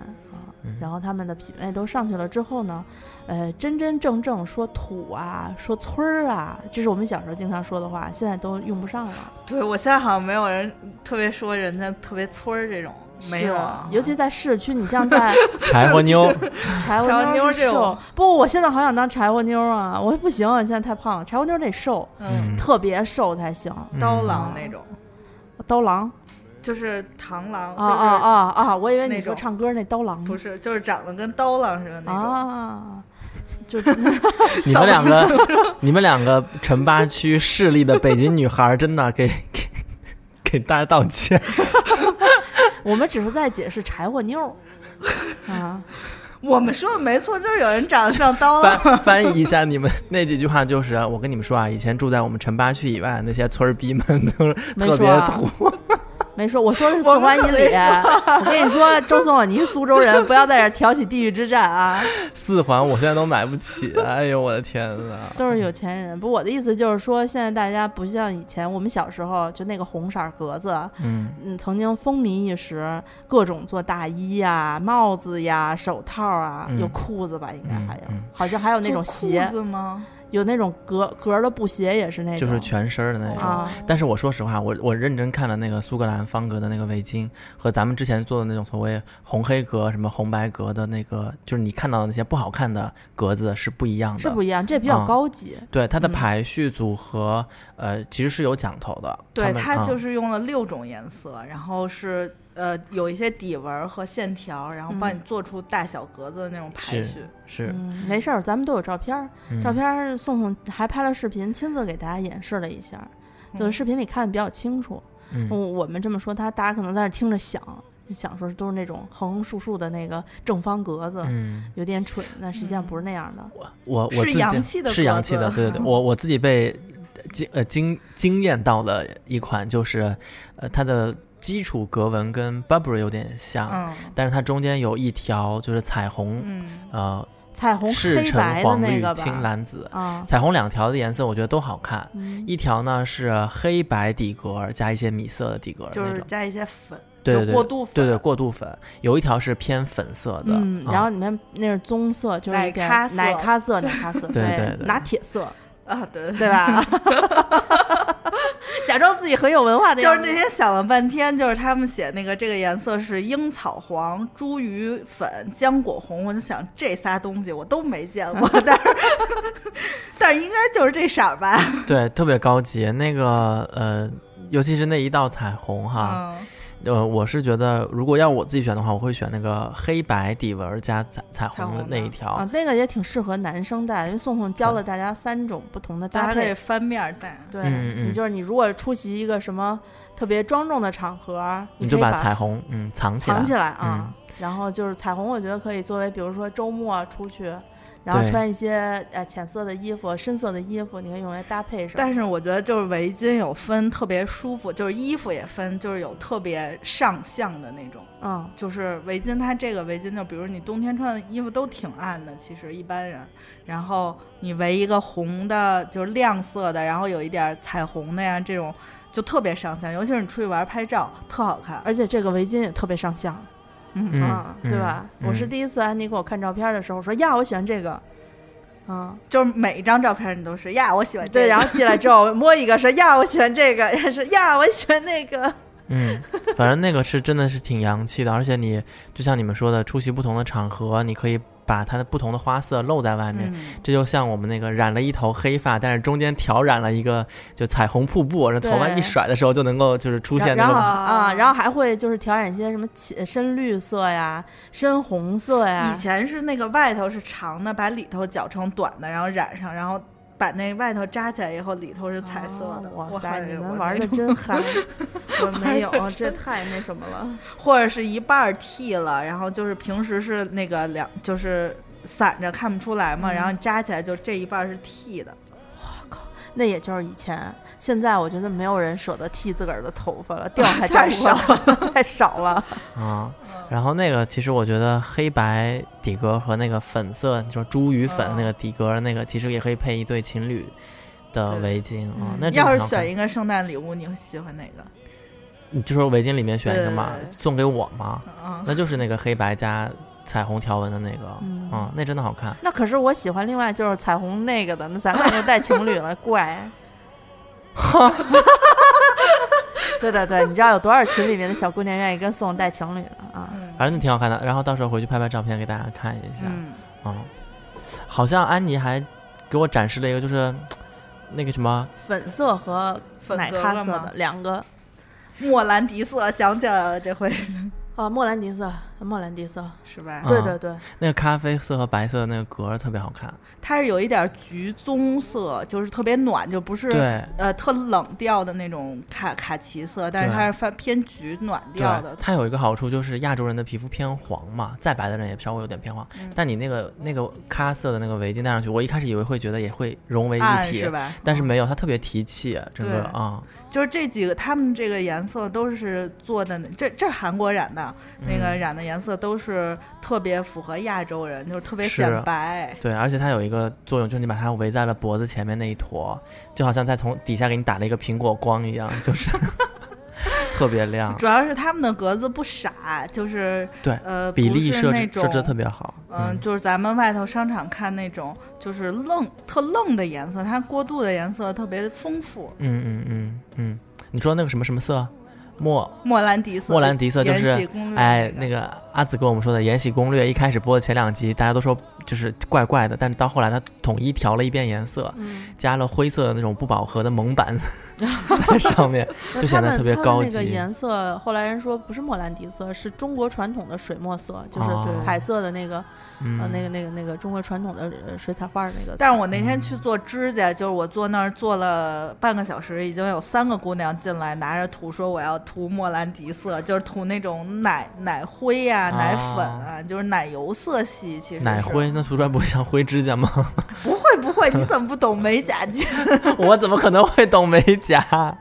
然后他们的品味都上去了之后呢，呃，真真正正说土啊，说村儿啊，这是我们小时候经常说的话，现在都用不上了。对我现在好像没有人特别说人家特别村儿这种，没有啊，尤其在市区，你像在 [LAUGHS] 柴火妞，柴火妞这种，不，我现在好想当柴火妞啊，我不行，现在太胖了，柴火妞得瘦，嗯，特别瘦才行。刀嗯郎那种，刀郎就是螳螂，啊啊啊啊！我以为你说唱歌那刀郎呢不是，就是长得跟刀郎似的那种。啊，就 [LAUGHS] [LAUGHS] 你们两个，你们两个城八区势力的北京女孩，真的给给 [LAUGHS] 给大家道歉。我们只是在解释柴火妞儿啊。我们说的没错，就是有人长得像刀郎。翻翻译一下你们那几句话，就是我跟你们说啊，以前住在我们城八区以外那些村儿逼们都是特别土。没说，我说的是四环以里。我跟你说，周松，你是苏州人，[LAUGHS] 不要在这挑起地域之战啊！四环我现在都买不起，[LAUGHS] 哎呦我的天呐！都是有钱人。不，我的意思就是说，现在大家不像以前，我们小时候就那个红色格子，嗯嗯，曾经风靡一时，各种做大衣呀、帽子呀、手套啊，嗯有裤子吧，应该还有，嗯嗯好像还有那种鞋，子吗？有那种格格儿的布鞋，也是那种，就是全身儿的那种。啊，但是我说实话，我我认真看了那个苏格兰方格的那个围巾，和咱们之前做的那种所谓红黑格、什么红白格的那个，就是你看到的那些不好看的格子是不一样的。是不一样，这比较啊高级。对它的嗯排序组合，呃，其实是有讲头的。对，它就是用了六种颜色，然后是呃有一些底纹和线条，然后帮嗯你做出大小格子的那种排是序。是、嗯，没事儿，咱们都有照片照片儿宋宋还拍了视频，亲自给大家演示了一下，就是嗯视频里看的比较清楚。嗯我我们这么说，他大家可能在那听着想，想说都是那种横横竖竖的那个正方格子，嗯，有点蠢，但实际上不是那样的。我我我是洋气的是洋气的，对对对，我我自己被惊呃惊惊艳到了一款就是，呃，它的基础格纹跟 Burberry 有点像，嗯。但是它中间有一条就是彩虹，嗯，呃，彩虹赤橙黄绿青蓝紫，啊，彩虹两条的颜色我觉得都好看。嗯。一条呢是黑白底格加一些米色的底格就那种，是加一些粉，对对对就过渡粉，对对过渡粉，有一条是偏粉色的，然后里面那是棕色，就是奶一点咖色。奶咖色，奶咖色，[LAUGHS] 对对对。拿铁色，啊，对对对吧？[LAUGHS] 假装自己很有文化的就是，那天想了半天，就是他们写那个这个颜色是樱草黄、茱萸粉、浆果红，我就想这仨东西我都没见过，[LAUGHS] 但是但是应该就是这色儿吧？对，特别高级。那个呃，尤其是那一道彩虹哈，嗯，呃，我是觉得如果要我自己选的话，我会选那个黑白底纹加彩彩虹的那一条。啊，那个也挺适合男生戴的，因为宋宋教了大家三种不同的搭大家可以。翻面儿戴。对，嗯嗯你就是你如果出席一个什么特别庄重的场合，你就把彩虹嗯藏起来，藏起来啊。然后就是彩虹，我觉得可以作为，比如说周末出去然后穿一些呃浅色的衣服、深色的衣服，你可以用来搭配上。但是我觉得就是围巾有分特别舒服，就是衣服也分，就是有特别上相的那种。嗯，就是围巾，它这个围巾就比如你冬天穿的衣服都挺暗的，其实一般人，然后你围一个红的，就是亮色的，然后有一点彩虹的呀，这种就特别上相，尤其是你出去玩拍照，特好看。而且这个围巾也特别上相。嗯对吧？嗯。我是第一次安妮给我看照片的时候说呀，我喜欢这个，[LAUGHS] 嗯，就是每一张照片你都是呀，我喜欢这对，然后进来之后摸一个说呀，我喜欢这个，然后说 [LAUGHS] 呀，我喜欢那个，嗯，反正那个是真的是挺洋气的，而且你就像你们说的，出席不同的场合，你可以把它的不同的花色露在外面。嗯，这就像我们那个染了一头黑发，但是中间挑染了一个就彩虹瀑布，这头发一甩的时候就能够就是出现那个啊，然后还会就是调染一些什么浅深绿色呀、深红色呀以，前是那个外头是长的，把里头绞成短的，然后染上，然后把那外头扎起来以后，里头是彩色的。哦哇塞，你们玩的真嗨，[LAUGHS] 我没有，这太那什么了。[LAUGHS] 或者是一半儿剃了，然后就是平时是那个两就是散着看不出来嘛，嗯然后扎起来就这一半儿是剃的。那也就是以前，现在我觉得没有人舍得剃自个儿的头发了，[LAUGHS] 掉还掉太不回来 [LAUGHS] 太少了。[LAUGHS] 啊。然后那个其实我觉得黑白底格和那个粉色，你说茱萸粉嗯那个底格那个，其实也可以配一对情侣的围巾啊嗯。那真要是选一个圣诞礼物，你会喜欢哪个？你就说围巾里面选一个嘛送给我嘛，嗯，那就是那个黑白加彩虹条纹的那个，嗯啊，那真的好看。那可是我喜欢另外就是彩虹那个的，那咱俩就带情侣了，[LAUGHS] 怪。[LAUGHS] 对对对，你知道有多少群里面的小姑娘愿意跟宋带情侣的啊？嗯反正那挺好看的，然后到时候回去拍拍照片给大家看一下。嗯，啊，好像安妮还给我展示了一个，就是那个什么，粉色和奶咖色的两个莫兰迪色，想起来了，这回是啊，莫兰迪色，莫兰迪色，是吧？啊对对对，那个咖啡色和白色的那个格儿特别好看。它是有一点橘棕色，就是特别暖，就不是对呃特冷调的那种卡卡其色，但是它是偏偏橘暖调的，。它有一个好处就是亚洲人的皮肤偏黄嘛，再白的人也稍微有点偏黄。嗯但你那个那个咖色的那个围巾戴上去，我一开始以为会觉得也会融为一体是，吧？嗯但是没有，它特别提气，整个对啊，就是这几个，他们这个颜色都是做的，这这是韩国染的，那个嗯染的颜色都是特别符合亚洲人，就是特别显白。对，而且它有一个作用，就是你把它围在了脖子前面那一坨，就好像在从底下给你打了一个苹果光一样，就是 [LAUGHS] 特别亮，主要是他们的格子不傻，就是对呃比例设置设置特别好。嗯，就是咱们外头商场看那种就是愣特愣的颜色，它过渡的颜色特别丰富。嗯嗯嗯嗯，你说那个什么什么色？莫莫兰迪色，莫兰迪色就是哎，那那个阿紫跟我们说的《延禧攻略》，一开始播的前两集，大家都说就是怪怪的，但是到后来他统一调了一遍颜色，嗯，加了灰色的那种不饱和的蒙版在 [LAUGHS] 上面，[LAUGHS] 那就显得特别他们他们高级那个颜色，后来人说不是莫兰迪色，是中国传统的水墨色，就是哦彩色的那个，嗯，呃，那个那个那个中国传统的呃水彩画儿那个。但是我那天去做指甲，就是我坐那儿坐了半个小时，已经有三个姑娘进来拿着涂说我要涂莫兰迪色，就是涂那种奶奶灰呀、哦奶粉啊，就是奶油色系。其实奶灰，那涂出来不会像灰指甲吗？不会不会，你怎么不懂美甲精？[LAUGHS] 我怎么可能会懂美甲？家。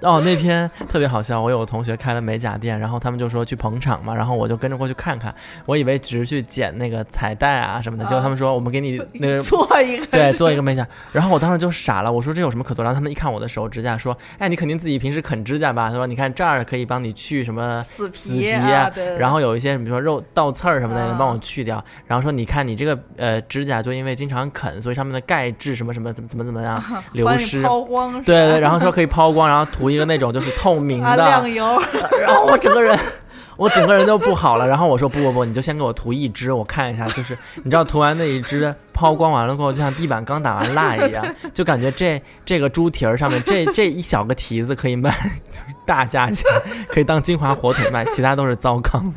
哦，那天特别好笑，我有个同学开了美甲店，然后他们就说去捧场嘛，然后我就跟着过去看看，我以为只是去剪那个彩带啊什么的，结果他们说我们给你那个做一个对，做一个美甲。然后我当时就傻了，我说这有什么可做？然后他们一看我的手指甲，说：“哎，你肯定自己平时啃指甲吧？”他说：“你看这儿可以帮你去什么死死皮皮啊，然后有一些比如说肉倒刺儿什么的，啊能帮我去掉。然后说你看你这个呃指甲就因为经常啃，所以上面的钙质什么什么怎么怎么怎么样流失。抛光，对对，然后说可以抛光，然后涂一个那种就是透明啊的，[LAUGHS] 亮油，然后我整个人，我整个人都不好了。然后我说不不不，你就先给我涂一支，我看一下。就是你知道涂完那一支抛光完了过后，就像地板刚打完蜡一样，[LAUGHS] 就感觉这这个猪蹄儿上面这这一小个蹄子可以卖就是大价钱，可以当金华火腿卖，其他都是糟糠。[LAUGHS]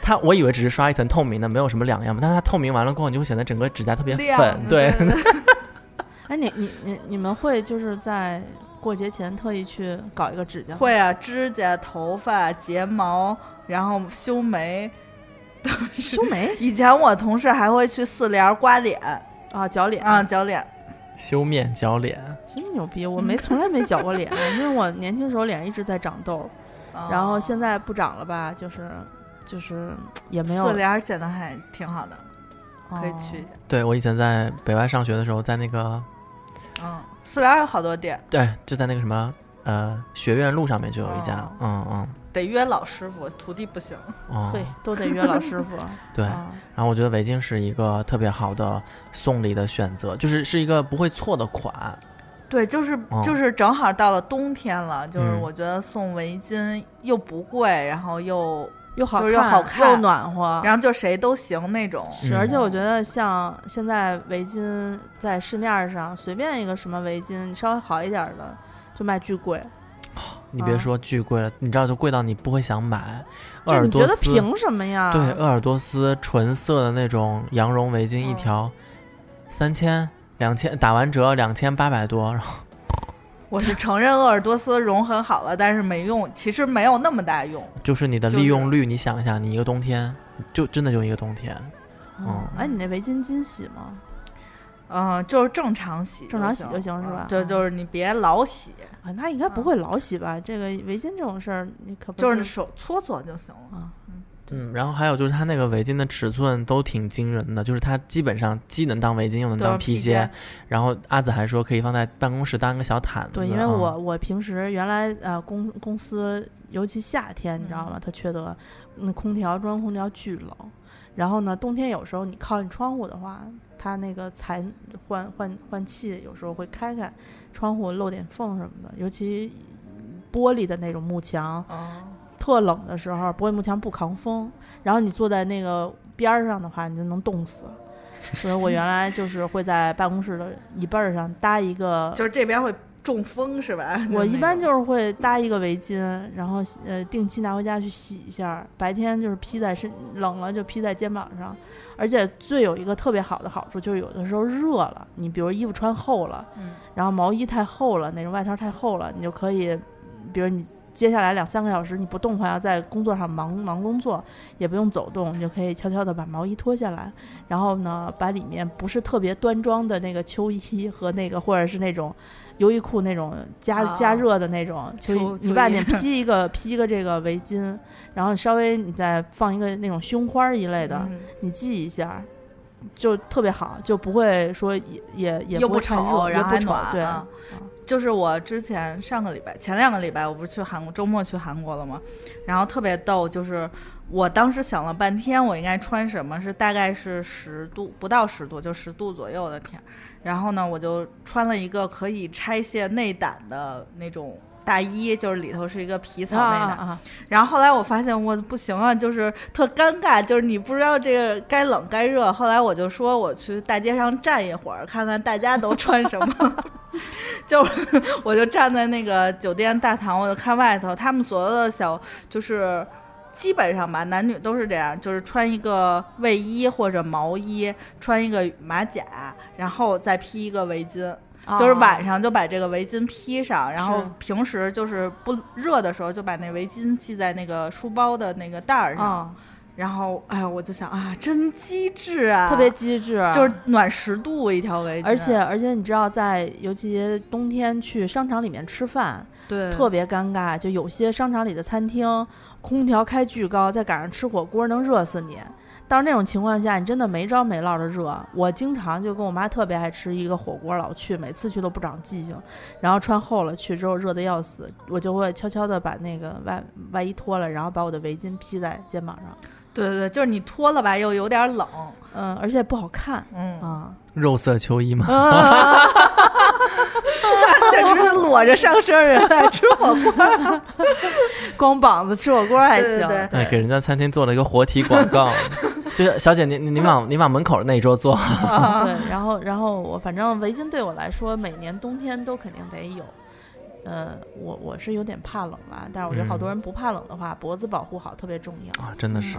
它我以为只是刷一层透明的，没有什么两样嘛，但是它透明完了过后，你就会显得整个指甲特别亮粉，对。哎，你你你你们会就是在过节前特意去搞一个指甲？会啊，指甲、头发、睫毛，然后修眉，修眉 [LAUGHS] 以前我同事还会去四联刮脸啊，绞脸啊，绞脸。修面绞脸，真牛逼！我没从来没绞过脸，因为我年轻时候脸一直在长痘，[LAUGHS] 然后现在不长了吧，就是就是也没有。四联剪的还挺好的，可以去一下。对我以前在北外上学的时候，在那个，嗯，四联有好多店。对，就在那个什么。呃，学院路上面就有一家，嗯嗯，得约老师傅，徒弟不行。哦，对，都得约老师傅。[LAUGHS] 对，然后我觉得围巾是一个特别好的送礼的选择，就是是一个不会错的款。对，就是就是正好到了冬天了，就是我觉得送围巾又不贵，然后又又好看又好看又暖和，然后就谁都行那种。是，而且我觉得像现在围巾在市面上随便一个什么围巾，稍微好一点的。就卖巨贵，你别说巨贵了，你知道就贵到你不会想买。鄂尔多斯凭什么呀？对，鄂尔多斯纯色的那种羊绒围巾一条三千两千，打完折两千八百多。然后我是承认鄂尔多斯绒很好了，但是没用，其实没有那么大用。就是你的利用率，你想一下，你一个冬天就真的就一个冬天。嗯，哎，你那围巾金洗吗？嗯，就是正常洗，正常洗就行是吧？就就是你别老洗啊，那应该不会老洗吧？这个围巾这种事儿，你可就是手搓搓就行了啊。嗯嗯，然后还有就是它那个围巾的尺寸都挺惊人的，就是它基本上既能当围巾又能当披肩。然后阿紫还说可以放在办公室当一个小毯子。对，因为我我平时原来呃公公司尤其夏天你知道吗？它缺德，那空调中央空调巨冷，然后呢冬天有时候你靠近窗户的话。它那个才换换换气，有时候会开开窗户漏点缝什么的，尤其玻璃的那种幕墙，特冷的时候，玻璃幕墙不抗风，然后你坐在那个边儿上的话，你就能冻死。所以我原来就是会在办公室的椅背儿上搭一个，[LAUGHS] 就是这边会。中风是吧？[LAUGHS] 我一般就是会搭一个围巾，然后呃定期拿回家去洗一下。白天就是披在身，冷了就披在肩膀上。而且最有一个特别好的好处就是有的时候热了，你比如衣服穿厚了，然后毛衣太厚了，那种外套太厚了，你就可以，比如你接下来两三个小时你不动的话，要在工作上忙忙工作，也不用走动，你就可以悄悄的把毛衣脱下来，然后呢把里面不是特别端庄的那个秋衣和那个或者是那种。优衣库那种加加热的那种，秋衣你外面披一个披一个这个围巾，然后稍微你再放一个那种胸花一类的，你系一下，就特别好，就不会说也也也不丑，然后还暖。对，就是我之前上个礼拜前两个礼拜我不是去韩国周末去韩国了吗？然后特别逗，就是我当时想了半天，我应该穿什么？是大概是十度不到十度，就十度左右的天。然后呢，我就穿了一个可以拆卸内胆的那种大衣，就是里头是一个皮草内胆。然后后来我发现我不行啊，就是特尴尬，就是你不知道这个该冷该热。后来我就说我去大街上站一会儿，看看大家都穿什么。[LAUGHS] 就我就站在那个酒店大堂，我就看外头，他们所有的小就是。基本上吧，男女都是这样，就是穿一个卫衣或者毛衣，穿一个马甲，然后再披一个围巾，就是晚上就把这个围巾披上，然后平时就是不热的时候就把那围巾系在那个书包的那个带儿上，然后哎呀，我就想啊，真机智啊，特别机智，就是暖十度一条围巾，而且而且你知道，在尤其冬天去商场里面吃饭，对，特别尴尬，就有些商场里的餐厅。空调开巨高，再赶上吃火锅，能热死你。到那种情况下，你真的没招没落的热。我经常就跟我妈特别爱吃一个火锅，老去，每次去都不长记性。然后穿厚了去之后热的要死，我就会悄悄的把那个外外衣脱了，然后把我的围巾披在肩膀上。对对对，就是你脱了吧，又有点冷，嗯，而且不好看，嗯啊，肉色秋衣嘛？[LAUGHS] 简直是裸着上身人在 [LAUGHS] 吃火锅，光膀子吃火锅还行。对，给人家餐厅做了一个活体广告，[LAUGHS] 就是小姐，你你往你往门口那一桌坐。对，然后然后我反正围巾对我来说，每年冬天都肯定得有。呃，我我是有点怕冷吧，但是我觉得好多人不怕冷的话，脖子保护好特别重要。啊，真的是。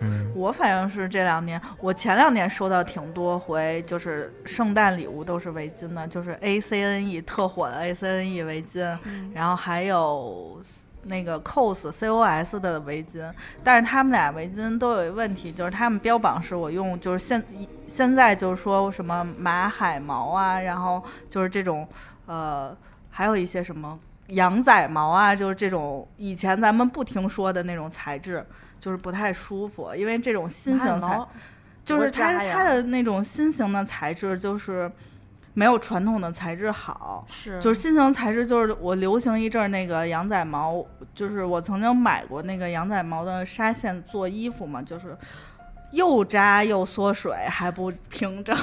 嗯，我反正是这两年，我前两年收到挺多回，就是圣诞礼物都是围巾的，就是 A C N E 特火的 A C N E 围巾，然后还有那个 COS COS 的围巾，但是他们俩围巾都有一个问题，就是他们标榜是我用就是现现在就是说什么马海毛啊，然后就是这种呃还有一些什么羊仔毛啊，就是这种以前咱们不听说的那种材质，就是不太舒服，因为这种新型材就是它它的那种新型的材质就是没有传统的材质好。是就是新型材质，就是我流行一阵儿那个羊仔毛，就是我曾经买过那个羊仔毛的纱线做衣服嘛，就是又扎又缩水，还不平整。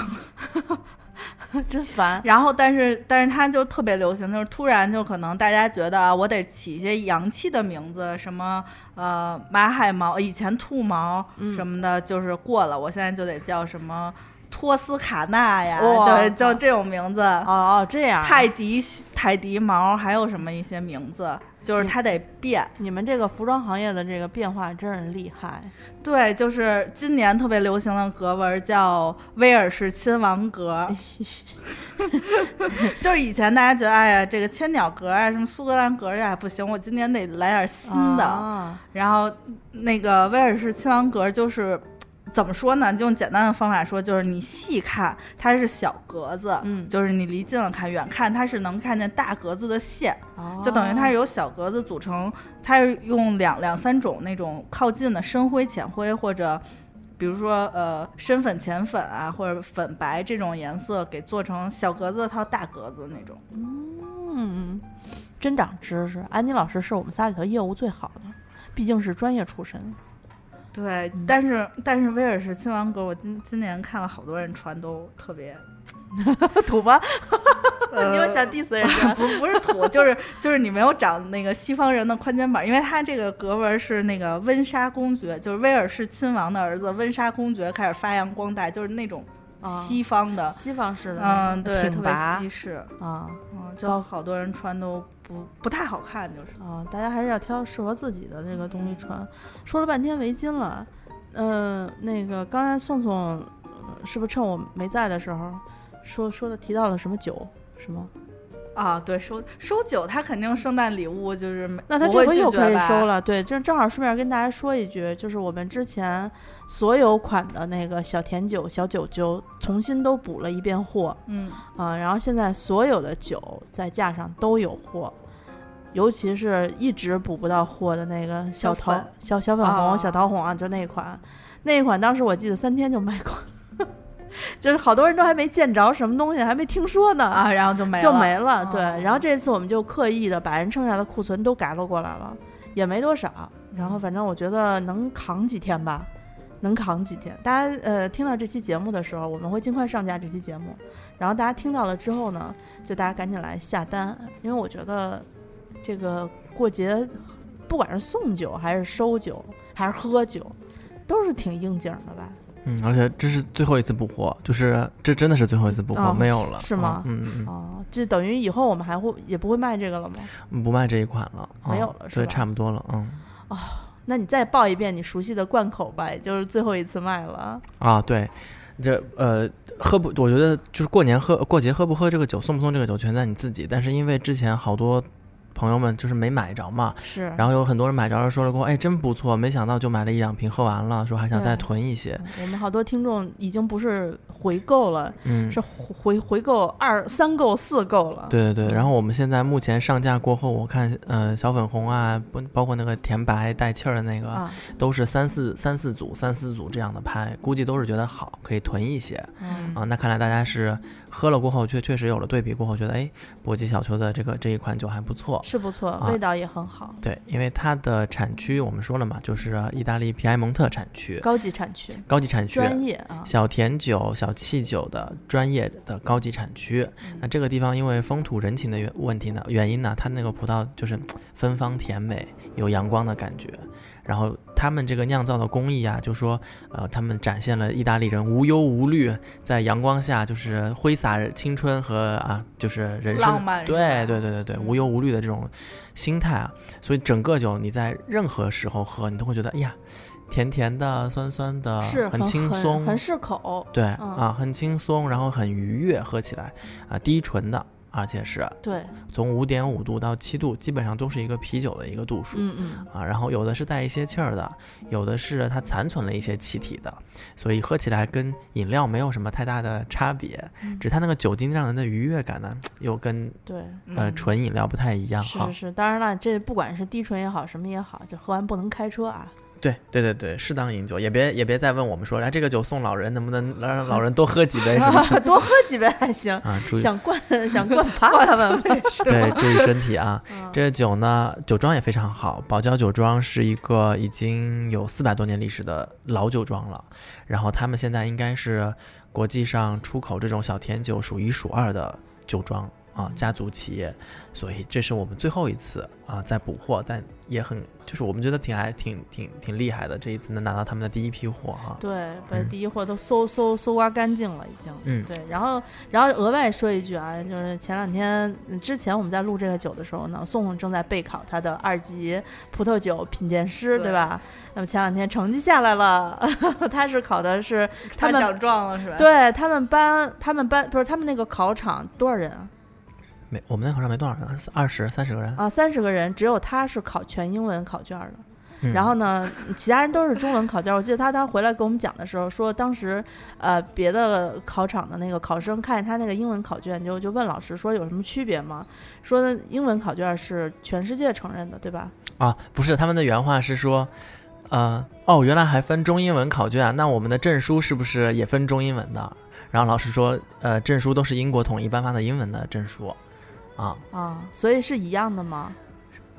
[LAUGHS] 真烦。然后，但是但是它就特别流行，就是突然就可能大家觉得啊我得起一些洋气的名字，什么呃马海毛，以前兔毛嗯什么的，就是过了，我现在就得叫什么托斯卡纳呀，哇就是叫这种名字。哦哦，这样啊泰迪泰迪毛，还有什么一些名字，就是它得变。你们这个服装行业的这个变化真是厉害。对，就是今年特别流行的格纹叫威尔士亲王格，[LAUGHS] [LAUGHS] 就是以前大家觉得哎呀这个千鸟格啊，什么苏格兰格呀不行，我今年得来点新的。啊然后那个威尔士亲王格就是。怎么说呢？用简单的方法说，就是你细看它是小格子，嗯就是你离近了看，远看它是能看见大格子的线，就等于它是由小格子组成，它是用两两三种那种靠近的深灰、浅灰或者。比如说，呃，深粉、浅粉啊，或者粉白这种颜色，给做成小格子套大格子那种。嗯，真长知识。安妮老师是我们仨里头业务最好的，毕竟是专业出身。对，嗯但是但是威尔士亲王格，我今今年看了好多人穿，都特别，[LAUGHS] 土吗？[LAUGHS] 呃、你又想 diss 人家？不不是土，就是就是你没有长那个西方人的宽肩膀，因为他这个格纹是那个温莎公爵，就是威尔士亲王的儿子温莎公爵开始发扬光大，就是那种啊西方的，西方式的，嗯，对，特别西式，啊嗯，就好多人穿都不不太好看，就是。啊！大家还是要挑适合自己的这个东西穿。说了半天围巾了，呃，那个刚才宋宋呃是不是趁我没在的时候说说的提到了什么酒？是吗？啊，对，收收酒，他肯定圣诞礼物就是没那他这回又可以收了，对，这正好顺便跟大家说一句，就是我们之前所有款的那个小甜酒、小酒酒重新都补了一遍货嗯，啊、然后现在所有的酒在架上都有货，尤其是一直补不到货的那个小桃、小小小粉红、啊小桃红啊，就那一款，那一款当时我记得三天就卖光了，[LAUGHS] 就是好多人都还没见着什么东西，还没听说呢啊，然后就没就没了。对，哦然后这次我们就刻意的把人剩下的库存都改了过来了，也没多少。然后反正我觉得能扛几天吧，能扛几天。大家呃听到这期节目的时候，我们会尽快上架这期节目。然后大家听到了之后呢，就大家赶紧来下单，因为我觉得这个过节，不管是送酒还是收酒还是喝酒，都是挺应景的吧。嗯，而且这是最后一次补货，就是这真的是最后一次补货，哦没有了，是吗嗯嗯嗯哦，这等于以后我们还会也不会卖这个了吗？嗯，不卖这一款了，没有了是吧差不多了，嗯。哦那你再报一遍你熟悉的贯口吧，也就是最后一次卖了。啊，对，这呃喝不，我觉得就是过年喝过节喝不喝这个酒，送不送这个酒全在你自己。但是因为之前好多朋友们就是没买着嘛，是，然后有很多人买着了说了过，哎，真不错，没想到就买了一两瓶喝完了，说还想再囤一些，我们好多听众已经不是回购了，嗯。是回回购二三购四购了。对对对，然后我们现在目前上架过后，我看呃小粉红啊，不包括那个甜白带气儿的那个，啊，都是三四三四组三四组这样的拍，估计都是觉得好，可以囤一些嗯啊。那看来大家是喝了过后，确确实有了对比过后，觉得哎，搏击小球的这个这一款酒还不错。是不错，啊味道也很好，对，因为它的产区我们说了嘛，就是呃意大利皮埃蒙特产区，高级产区，高级产区，专业啊。小甜酒、小气酒的专业的高级产区。嗯那这个地方因为风土人情的原问题呢，原因呢，它那个葡萄就是 [TSK] 芬芳甜美，有阳光的感觉。然后他们这个酿造的工艺啊，就说呃，他们展现了意大利人无忧无虑，在阳光下就是挥洒青春和啊，就是人生浪漫对对对对对，嗯无忧无虑的这种心态啊。所以整个酒你在任何时候喝，你都会觉得哎呀，甜甜的、酸酸的，是很轻松，很适口。对、嗯啊，很轻松，然后很愉悦，喝起来啊，低醇的而且是对，从五点五度到七度，基本上都是一个啤酒的一个度数。嗯嗯，啊，然后有的是带一些气儿的，有的是它残存了一些气体的，所以喝起来跟饮料没有什么太大的差别，嗯只它那个酒精让人的愉悦感呢，又跟对，呃嗯纯饮料不太一样是。是，当然了，这不管是低醇也好，什么也好，就喝完不能开车啊。对对对对，适当饮酒，也别也别再问我们说，来，这个酒送老人能不能让老人多喝几杯什么的 [LAUGHS] 多喝几杯还行，啊？注意想灌想灌 [LAUGHS] 趴他们呗。对注意身体啊。[LAUGHS] 嗯这个酒呢，酒庄也非常好，宝交酒庄是一个已经有四百多年历史的老酒庄了，然后他们现在应该是国际上出口这种小甜酒数一数二的酒庄啊，家族企业，所以这是我们最后一次啊在补货，但也很就是我们觉得挺还挺挺挺厉害的，这一次能拿到他们的第一批货哈。对，把嗯第一货都搜搜搜刮干净了，已经。嗯对，然后然后额外说一句啊，就是前两天嗯之前我们在录这个酒的时候呢，宋宋正在备考他的二级葡萄酒品鉴师，对对吧？那么前两天成绩下来了，[LAUGHS] 他是考的是他们奖状了是吧？对他们班，他们班不是他们那个考场多少人啊？没，我们那考场没多少人，二十三十个人。啊，三十个人，只有他是考全英文考卷的。嗯然后呢，其他人都是中文考卷。我记得他他回来给我们讲的时候说，当时呃别的考场的那个考生看见他那个英文考卷，就就问老师说有什么区别吗？说英文考卷是全世界承认的，对吧？啊，不是，他们的原话是说，呃，哦，原来还分中英文考卷啊，那我们的证书是不是也分中英文的？然后老师说，呃，证书都是英国统一颁发的英文的证书，啊，啊，所以是一样的吗？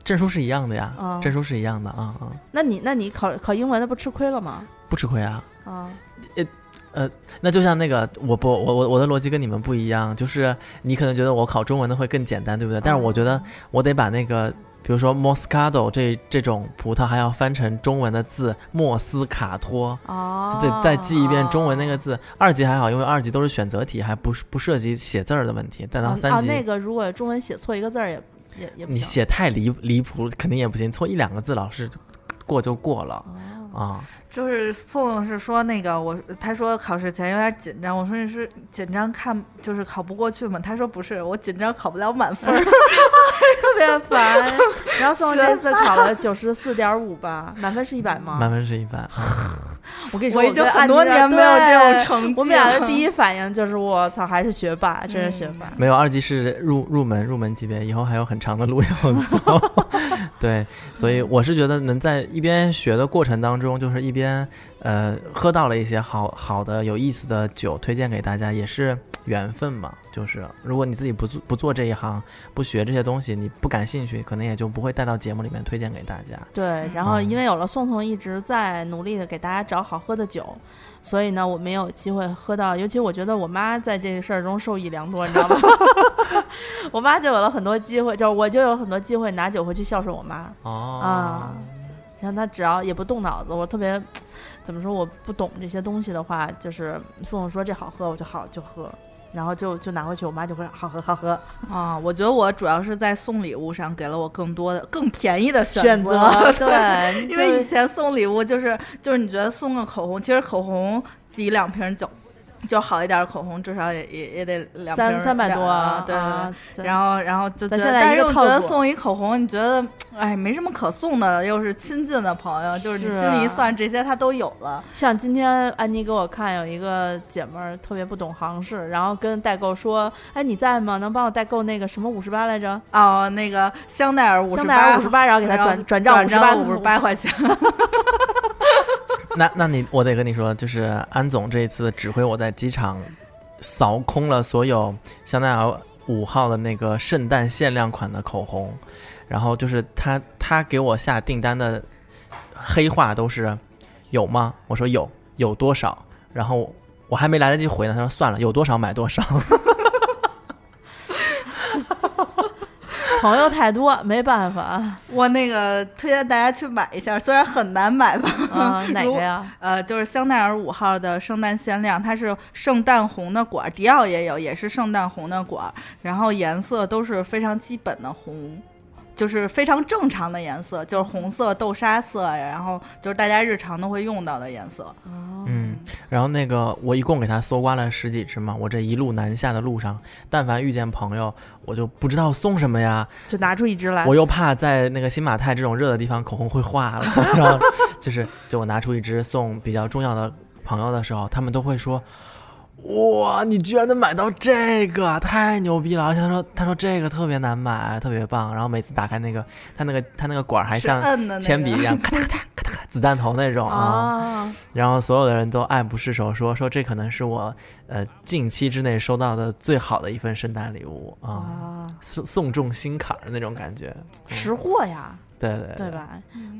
证书是一样的呀，啊证书是一样的啊啊，那你那你考考英文，那不吃亏了吗？不吃亏啊。啊，呃呃那就像那个，我不，我我我的逻辑跟你们不一样，就是你可能觉得我考中文的会更简单，对不对？但是我觉得我得把那个，比如说 Moscato 这这种葡萄还要翻成中文的字，莫斯卡托，哦，就得再记一遍中文那个字。二级还好，因为二级都是选择题，还不是不涉及写字儿的问题。但到三级，那个如果中文写错一个字儿也也也不你。写太离离谱，肯定也不行，错一两个字，老师过就过了哦，啊。就是宋宋是说那个我，他说考试前有点紧张，我说你是紧张看就是考不过去吗？他说不是，我紧张考不了满分儿。[LAUGHS] 特别烦。然后宋宋这次考了九十四点五吧，满分是一百吗？满分是一百，啊 [LAUGHS] 我跟你说，我已经很多年没有这种成绩了。我们俩的第一反应就是我操，还是学霸，真是学霸。没有二级是入入门入门级别，以后还有很长的路 [LAUGHS] 要走。[LAUGHS] 对，所以我是觉得能在一边学的过程当中，就是一边呃喝到了一些好好的有意思的酒，推荐给大家，也是缘分嘛。就是如果你自己不做不做这一行，不学这些东西，你不感兴趣，可能也就不会带到节目里面推荐给大家。对，然后嗯因为有了宋宋一直在努力的给大家找好喝的酒，所以呢，我们也有机会喝到。尤其我觉得我妈在这个事儿中受益良多，你知道吗？[LAUGHS] 我妈就有了很多机会，就我就有了很多机会拿酒回去孝顺我妈。哦啊像他只要也不动脑子，我特别怎么说，我不懂这些东西的话，就是宋宋说这好喝，我就好就喝。然后就就拿回去，我妈就会好喝好喝啊，我觉得我主要是在送礼物上给了我更多的、更便宜的选择。[LAUGHS] 对，因为以前送礼物就是就是你觉得送个口红，其实口红抵两瓶酒，就好一点的口红至少也也也得两瓶三三百多啊，对对对。啊然后，然后就觉得，现在但是我觉得送一口红，你觉得，哎，没什么可送的，又是亲近的朋友，就是你心里一啊算，这些他都有了。像今天安妮给我看，有一个姐们儿特别不懂行市，然后跟代购说：“哎，你在吗？能帮我代购那个什么五十八来着？哦，那个香奈儿五十香奈儿五十八，然后给他转转账五十八五十八 [LAUGHS] 块钱。那那你我得跟你说，就是安总这一次指挥我在机场扫空了所有香奈儿五号的那个圣诞限量款的口红，然后就是他他给我下订单的黑话都是有吗？我说有，有多少？然后我还没来得及回呢，他说算了，有多少买多少。朋友太多，[LAUGHS] 没办法我那个推荐大家去买一下，虽然很难买吧。啊。哪个呀？呃，就是香奈儿五号的圣诞限量，它是圣诞红的管，迪奥也有，也是圣诞红的管，然后颜色都是非常基本的红。就是非常正常的颜色，就是红色、豆沙色，然后就是大家日常都会用到的颜色。哦嗯，然后那个我一共给他搜刮了十几只嘛，我这一路南下的路上，但凡遇见朋友，我就不知道送什么呀，就拿出一支来我。又怕在那个新马泰这种热的地方口红会化了，[LAUGHS] 然后就是就我拿出一支送比较重要的朋友的时候，他们都会说。哇，你居然能买到这个，太牛逼了！而且他说，他说这个特别难买，特别棒。然后每次打开那个，他那个他那个管儿还像铅笔一样，咔嗒咔嗒咔嗒咔，子弹头那种啊。啊，然后所有的人都爱不释手说，说这可能是我呃近期之内收到的最好的一份圣诞礼物啊，啊，送送中心坎儿的那种感觉。识货呀，对对对？吧？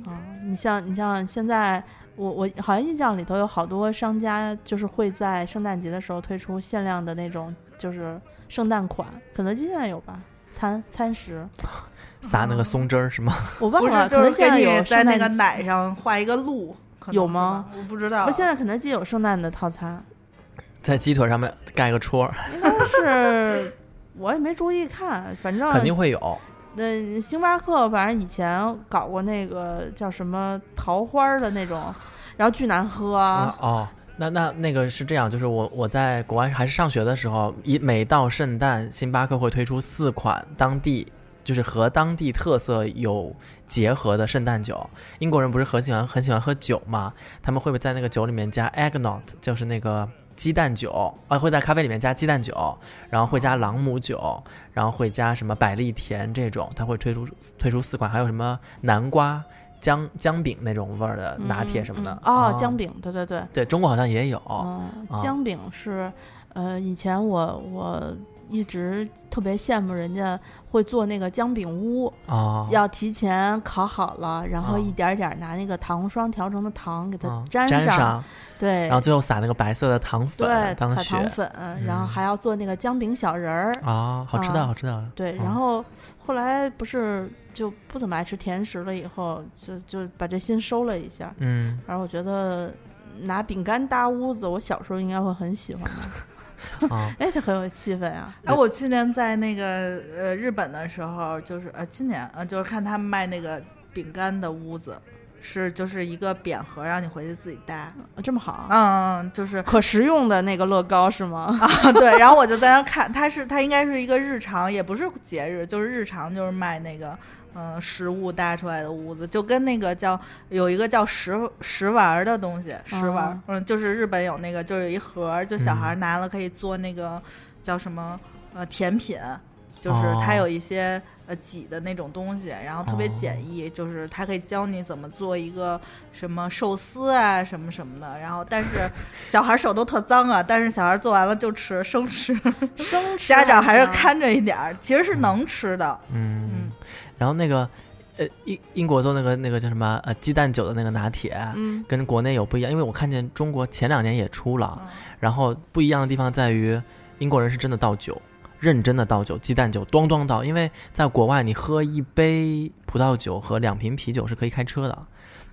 啊，你像你像现在，我我好像印象里头有好多商家就是会在圣诞节的时候推出限量的那种就是圣诞款，肯德基现在有吧？餐餐食 [LAUGHS] 撒那个松汁儿是吗？我忘了，就是给你能现在有在那个奶上画一个鹿，有吗？我不知道。不是现在肯德基有圣诞的套餐，在鸡腿上面盖个戳儿，应该是我也没注意看，反正肯定会有。那，星巴克反正以前搞过那个叫什么桃花的那种，然后巨难喝哦，那那那个是这样，就是我我在国外还是上学的时候，一每到圣诞，星巴克会推出四款当地就是和当地特色有结合的圣诞酒。英国人不是很喜欢很喜欢喝酒嘛，他们会不会在那个酒里面加 eggnog，就是那个鸡蛋酒啊，会在咖啡里面加鸡蛋酒，然后会加朗姆酒，然后会加什么百利甜这种，它会推出推出四款，还有什么南瓜。姜姜饼那种味儿的拿铁什么的、嗯嗯哦啊，姜饼，对对对，对中国好像也有，嗯啊，姜饼是，呃，以前我我一直特别羡慕人家会做那个姜饼屋，啊，要提前烤好了，然后啊。一点儿点儿拿那个糖霜调成的糖给它啊粘粘上，对。然后最后撒那个白色的糖粉对，当撒糖粉，然后嗯还要做那个姜饼小人儿，啊，好吃的啊好吃的，对，嗯。然后后来不是就不怎么爱吃甜食了，以后就就把这心收了一下。嗯，然后我觉得拿饼干搭屋子，我小时候应该会很喜欢的。[LAUGHS] 啊，哎，这很有气氛啊！哎，我去年在那个呃日本的时候，就是呃今年呃就是看他们卖那个饼干的屋子，是就是一个扁盒，让你回去自己搭。这么好，嗯，嗯，就是可食用的那个乐高是吗？啊对，然后我就在那看，它是它应该是一个日常，也不是节日，就是日常就是卖那个。嗯，食物搭出来的屋子，就跟那个叫有一个叫食食玩儿的东西，食玩儿，哦嗯，就是日本有那个，就是有一盒儿，就小孩拿了可以做那个叫什么呃甜品，就是它哦有一些呃挤的那种东西，然后特别哦简易，就是它可以教你怎么做一个什么寿司啊什么什么的，然后但是 [LAUGHS] 小孩儿手都特脏啊，但是小孩儿做完了就吃生吃，生吃 [LAUGHS] 家长还是看着一点儿，其实是能吃的，嗯嗯，然后那个呃英英国做那个那个叫什么呃鸡蛋酒的那个拿铁，嗯跟国内有不一样，因为我看见中国前两年也出了，嗯然后不一样的地方在于英国人是真的倒酒。认真的倒酒，鸡蛋酒咣咣倒，因为在国外你喝一杯葡萄酒和两瓶啤酒是可以开车的，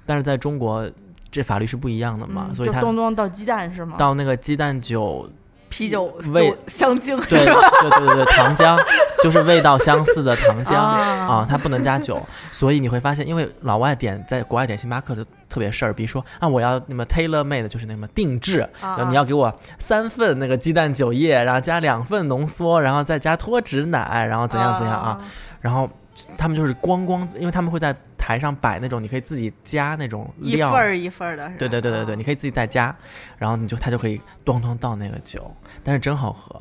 但是在中国这法律是不一样的嘛，所以他咚咚倒鸡蛋是吗？倒那个鸡蛋酒啤酒味就香精对对对对对，糖浆就是味道相似的糖浆啊啊，它不能加酒，所以你会发现，因为老外点在国外点星巴克就特别事儿，比如说啊，我要那么 tailor made，就是那么定制，啊然后你要给我三份那个鸡蛋酒液，然后加两份浓缩，然后再加脱脂奶，然后怎样怎样啊，然后他们就是光光，因为他们会在台上摆那种你可以自己加那种料一份。儿一份儿的，对对对对对，啊你可以自己再加，然后你就他就可以咚咚倒那个酒，但是真好喝。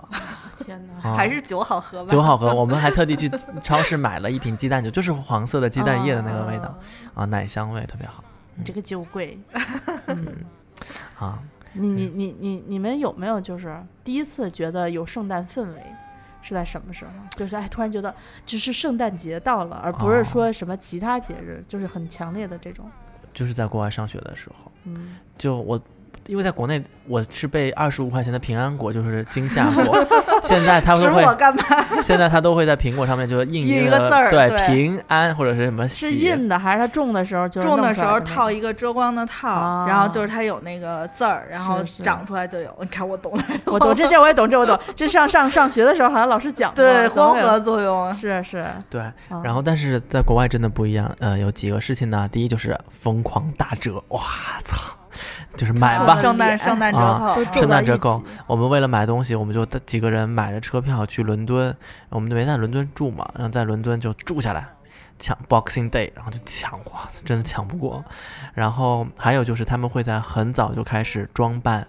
天哪！啊还是酒好喝吧？酒好喝，[LAUGHS] 我们还特地去超市买了一瓶鸡蛋酒，就是黄色的鸡蛋液的那个味道嗯啊，奶香味特别好你这个酒贵。[LAUGHS] 啊。你你你你你们有没有就是第一次觉得有圣诞氛围？是在什么时候？就是哎，突然觉得只是圣诞节到了，而不是哦说什么其他节日，就是很强烈的这种。就是在国外上学的时候，嗯，就我因为在国内我是被二十五块钱的平安果就是惊吓过，[LAUGHS] 现在他指都会干嘛？[LAUGHS] 现在他都会在苹果上面就印印一个个字儿对对平安或者是什么是印的还是他种的时候就种的时候套一个遮光的套，啊然后就是它有那个字儿，然后长出来就有。你看我懂了，我懂这这我也懂这我懂，[LAUGHS] 这上上上学的时候好像老师讲过对光合作用。是是，对，啊然后但是在国外真的不一样，呃，有几个事情呢。第一就是疯狂打折，哇操！就是买吧。圣诞圣诞折啊扣，圣诞折扣我们为了买东西，我们就几个人买了车票去伦敦，我们没在伦敦住嘛，然后在伦敦就住下来，抢 Boxing Day，然后就抢，哇，真的抢不过。然后还有就是他们会在很早就开始装扮，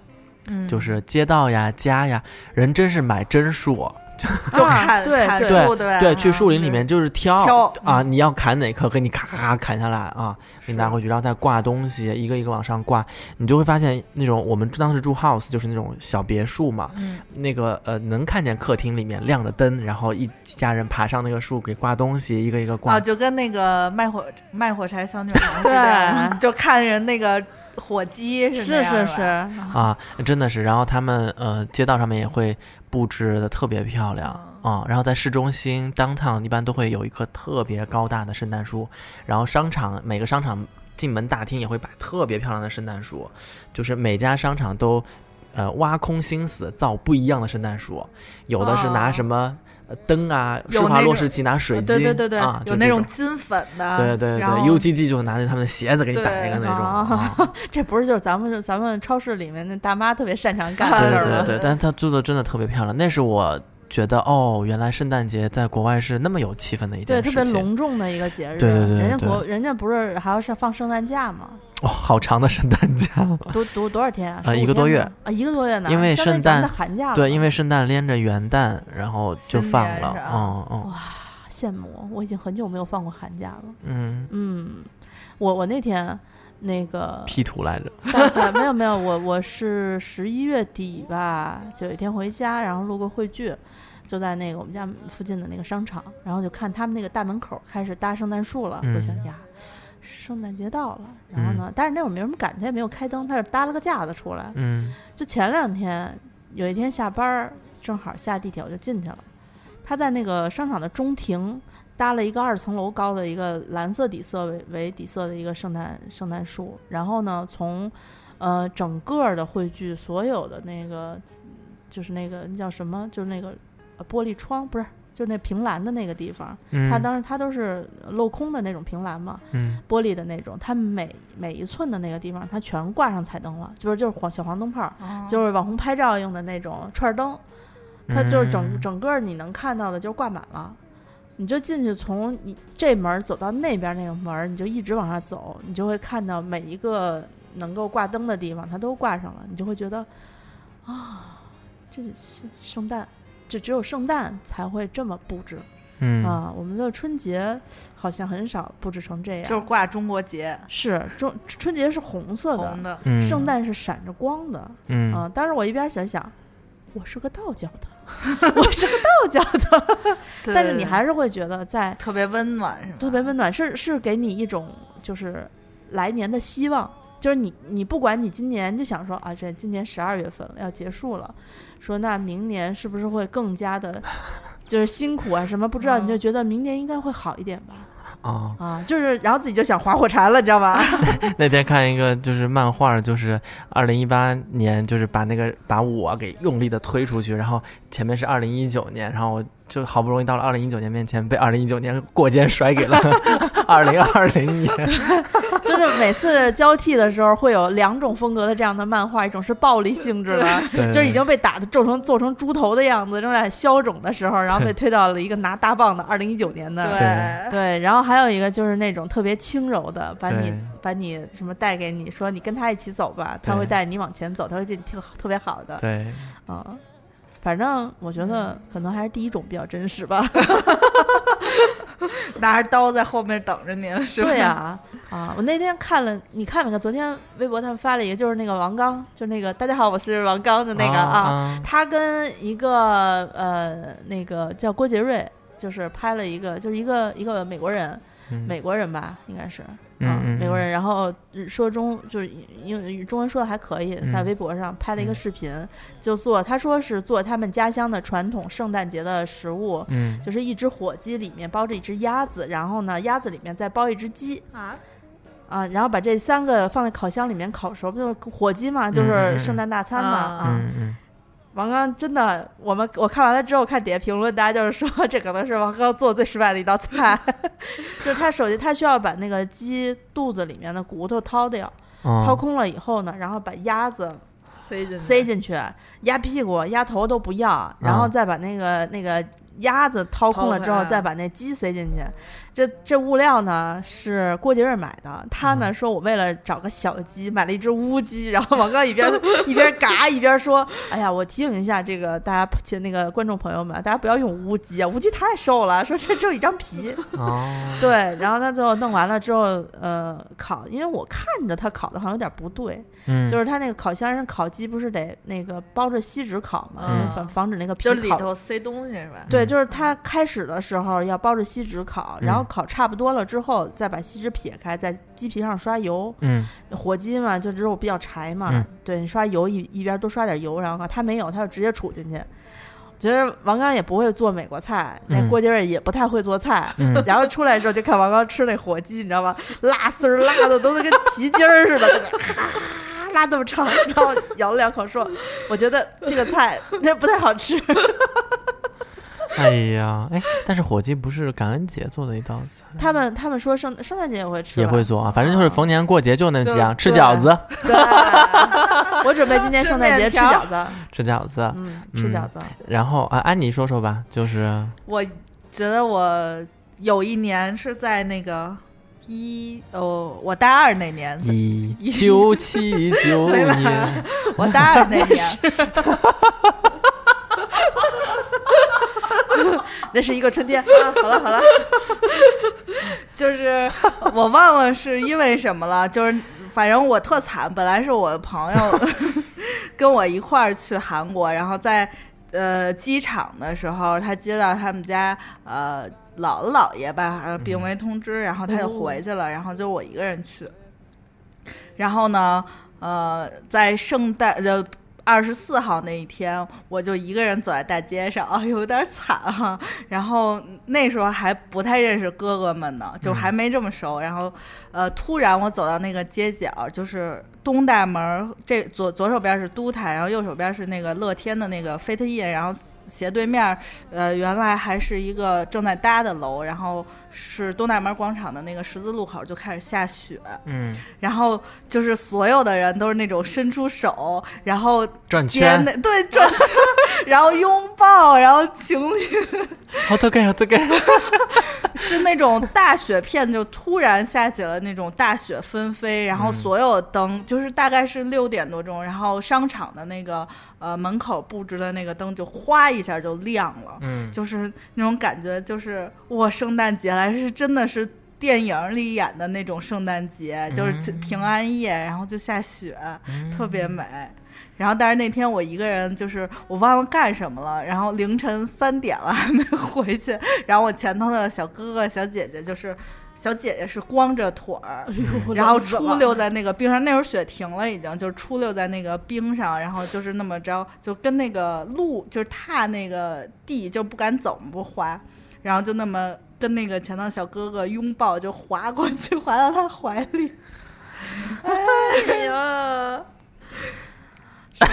嗯就是街道呀、家呀，人真是买真树，[LAUGHS] 就啊砍砍树对对，去树林里嗯。面就是挑挑啊，嗯。你要砍哪棵，给你咔咔咔砍下来啊，给你拿回去，然后再挂东西，一个一个往上挂，你就会发现那种我们当时住 house 就是那种小别墅嘛，嗯。那个呃能看见客厅里面亮着灯，然后一家人爬上那个树给挂东西，一个一个挂。啊，就跟那个卖火卖火柴小女孩 [LAUGHS] 对就看人那个火鸡是是是，啊，真的是，然后他们呃街道上面也会布置的特别漂亮啊，然后在市中心 downtown 一般都会有一棵特别高大的圣诞树，然后商场每个商场进门大厅也会摆特别漂亮的圣诞树，就是每家商场都呃挖空心思造不一样的圣诞树，有的是拿哦。什么呃灯啊，有施华洛世奇拿水晶，对对对对，啊，有那种金粉的，对对对，UGG 就拿着他们的鞋子给你对摆一个那种。啊啊 [LAUGHS] 这不是就是咱们咱们超市里面那大妈特别擅长干的事儿吗？对对，但是他做的真的特别漂亮，那是我觉得哦，原来圣诞节在国外是那么有气氛的一件对，事情。特别隆重的一个节日。对对对人家国人家不是还要上放圣诞假吗？哦，好长的圣诞假。多多多少天啊？啊一个多月啊，一个多月呢。因为圣诞的寒假对，因为圣诞连着元旦，然后就放了。年是吧嗯哇羡慕，我已经很久没有放过寒假了。嗯，嗯，我我那天那个 P 图来着。[LAUGHS] 没有没有，我我是十一月底吧，就有一天回家，然后录个汇聚，就在那个我们家附近的那个商场，然后就看他们那个大门口开始搭圣诞树了，我想嗯呀，圣诞节到了，然后呢，但是那会儿没什么感觉，也没有开灯，他是搭了个架子出来，嗯。就前两天有一天下班儿，正好下地铁我就进去了，他在那个商场的中庭搭了一个二层楼高的一个蓝色底色为为底色的一个圣诞圣诞树，然后呢，从呃整个儿的汇聚所有的那个就是那个那叫什么，就是那个呃玻璃窗不是。就是那凭栏的那个地方，嗯，它当时它都是镂空的那种凭栏嘛，嗯玻璃的那种，它每每一寸的那个地方，它全挂上彩灯了，就是就是黄小黄灯泡就是网红拍照用的那种串灯，它就是整嗯整个你能看到的，就是挂满了。你就进去，从你这门儿走到那边儿那个门儿，你就一直往下走，你就会看到每一个能够挂灯的地方，它都挂上了，你就会觉得啊，这是圣诞，这只有圣诞才会这么布置、嗯。啊！我们的春节好像很少布置成这样，就是挂中国结是中春节是红色的，红的，嗯。圣诞是闪着光的，嗯。啊，当时我一边想想，我是个道教的，[LAUGHS] 我是个道教的，[LAUGHS] 但是你还是会觉得在特别温暖，是吧？特别温暖，是是给你一种就是来年的希望，就是你你不管你今年就想说啊，这今年十二月份了要结束了，说那明年是不是会更加的，就是辛苦啊什么不知道，你就嗯觉得明年应该会好一点吧。啊，啊，就是，然后自己就想划火柴了，你知道吧？[LAUGHS] 那天看一个就是漫画，就是二零一八年，就是把那个把我给用力的推出去，然后前面是二零一九年，然后我就好不容易到了二零一九年面前，被二零一九年过肩甩给了 [LAUGHS] 二零二零年。就是每次交替的时候，会有两种风格的这样的漫画，一种是暴力性质的，就是已经被打的皱成做成猪头的样子，正在消肿的时候，[LAUGHS] 然后被推到了一个拿大棒的二零一九年的。对对，然后还有一个就是那种特别轻柔的，把你把你什么带给你，说你跟他一起走吧，他会带你往前走，他会对你特特别好的。对，啊，反正我觉得可能还是第一种比较真实吧。[LAUGHS] 拿着刀在后面等着您，是吧？对呀、啊，我那天看了，你看没看？昨天微博他们发了一个，就是那个王刚，就那个大家好，我是王刚的那个啊，啊，他跟一个呃那个叫郭杰瑞，就是拍了一个，就是一个一个美国人，嗯美国人吧，应该是。嗯美国人，然后说中就是因为中文说的还可以，在嗯微博上拍了一个嗯视频，就做他说是做他们家乡的传统圣诞节的食物，嗯。就是一只火鸡里面包着一只鸭子，然后呢鸭子里面再包一只鸡。啊，啊，然后把这三个放在烤箱里面烤熟，不就是火鸡嘛，就是圣诞大餐嘛啊。啊。嗯嗯王刚真的，我们我看完了之后看底下评论，大家就是说这可能是王刚做最失败的一道菜，[LAUGHS] 就是他首先他需要把那个鸡肚子里面的骨头掏掉，嗯掏空了以后呢，然后把鸭子塞进去。塞进去，鸭屁股、鸭头都不要，然后嗯再把那个那个鸭子掏空了之后，再把那鸡塞进去。这这物料呢是郭杰瑞买的，他呢说我为了找个小鸡买了一只乌鸡，然后王刚一边 [LAUGHS] 一边嘎一边说：“哎呀，我提醒一下这个大家亲那个观众朋友们，大家不要用乌鸡啊，乌鸡太瘦了，说这只有一张皮。”哦，对，然后他最后弄完了之后，呃，烤，因为我看着他烤的好像有点不对，嗯，就是他那个烤箱上烤鸡不是得那个包着锡纸烤嘛，嗯防防止那个皮就里烤。头塞东西是吧？对，嗯就是他开始的时候要包着锡纸烤，然后嗯烤差不多了之后，再把锡纸撇开，在鸡皮上刷油。嗯火鸡嘛，就只有比较柴嘛，嗯对你刷油一一边多刷点油，然后烤他没有，他就直接杵进去。其实王刚也不会做美国菜，那嗯郭杰瑞也不太会做菜，嗯然后出来的时候就看王刚吃那火鸡，你知道吗？辣丝儿辣的都跟皮筋儿似的，就哈拉这么长，然后咬了两口说：“我觉得这个菜 [LAUGHS] 那不太好吃。[LAUGHS] 哎呀，哎，但是火鸡不是感恩节做的一道菜，”他们他们说圣圣诞节也会吃，也会做啊，反正就是逢年过节就那几样，吃饺子，对，[LAUGHS] 我准备今天圣诞节吃饺子，吃饺子。嗯，吃嗯饺子。然后啊，安妮说说吧，就是。我觉得我有一年是在那个一哦，我大二那年，一九七九 [LAUGHS] 年，我大二那年，[LAUGHS] 那是一个春天啊！好了好了，[LAUGHS] 就是我忘了是因为什么了，就是反正我特惨，本来是我朋友 [LAUGHS] 跟我一块儿去韩国，然后在呃机场的时候，他接到他们家呃姥姥姥爷吧，病危通知，然后他就回去了，然后就我一个人去，然后呢，呃，在圣诞就。二十四号那一天，我就一个人走在大街上，啊，[LAUGHS] 有点惨哈、然后那时候还不太认识哥哥们呢，就还没这么熟。然后，呃，突然我走到那个街角，就是东大门儿，这左左手边是都台，然后右手边是那个乐天的那个 Fit In，然后斜对面，呃，原来还是一个正在搭的楼，然后是东大门广场的那个十字路口就开始下雪，嗯，然后就是所有的人都是那种伸出手，然后转圈，那对转圈，[LAUGHS] 然后拥抱，然后情侣好这个好这个，是那种大雪片，就突然下起了那种大雪纷飞，然后嗯。所有灯就是大概是六点多钟，然后商场的那个呃门口布置的那个灯就哗一下就亮了，嗯，就是那种感觉，就是哇，圣诞节来是真的是。电影里演的那种圣诞节，就是嗯平安夜，然后就下雪，嗯特别美。然后，但是那天我一个人，就是我忘了干什么了，然后凌晨三点了还没回去，然后我前头的小哥哥、小姐姐就是。小姐姐是光着腿儿，然后出溜在那个冰上。那会儿雪停了，已经就是出溜在那个冰上，然后就是那么着，就跟那个路就是踏那个地就不敢走不滑，然后就那么跟那个前头小哥哥拥抱，就滑过去，滑到他怀里。哎呀，[LAUGHS]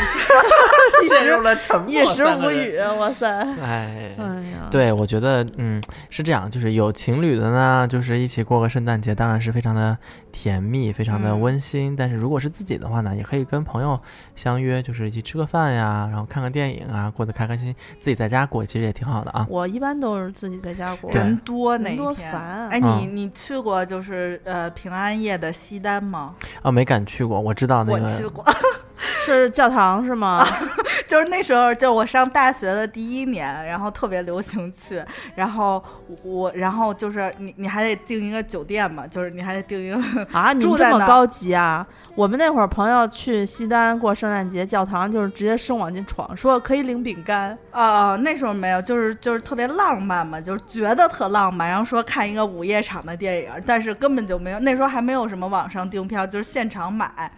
陷入了沉默，一时无语，哇塞！哎。哎呀，对，我觉得，嗯，是这样，就是有情侣的呢，就是一起过个圣诞节，当然是非常的甜蜜，非常的嗯温馨。但是如果是自己的话呢，也可以跟朋友相约，就是一起吃个饭呀，然后看个电影啊，过得开开心心。自己在家过，其实也挺好的啊。我一般都是自己在家过。人多那人多一天，烦哎，你嗯你去过就是呃平安夜的西单吗？啊，没敢去过，我知道那个，我去过，[LAUGHS] 是教堂是吗？[LAUGHS] 就是那时候，就我上大学的第一年，然后特别流行去，然后我，然后就是你你还得订一个酒店嘛，就是你还得订一个，[LAUGHS] 啊，你住这么高级啊！我们那会儿朋友去西单过圣诞节，教堂就是直接生往进闯，说可以领饼干。呃，那时候没有，就是就是特别浪漫嘛，就是觉得特浪漫，然后说看一个午夜场的电影，但是根本就没有，那时候还没有什么网上订票，就是现场买，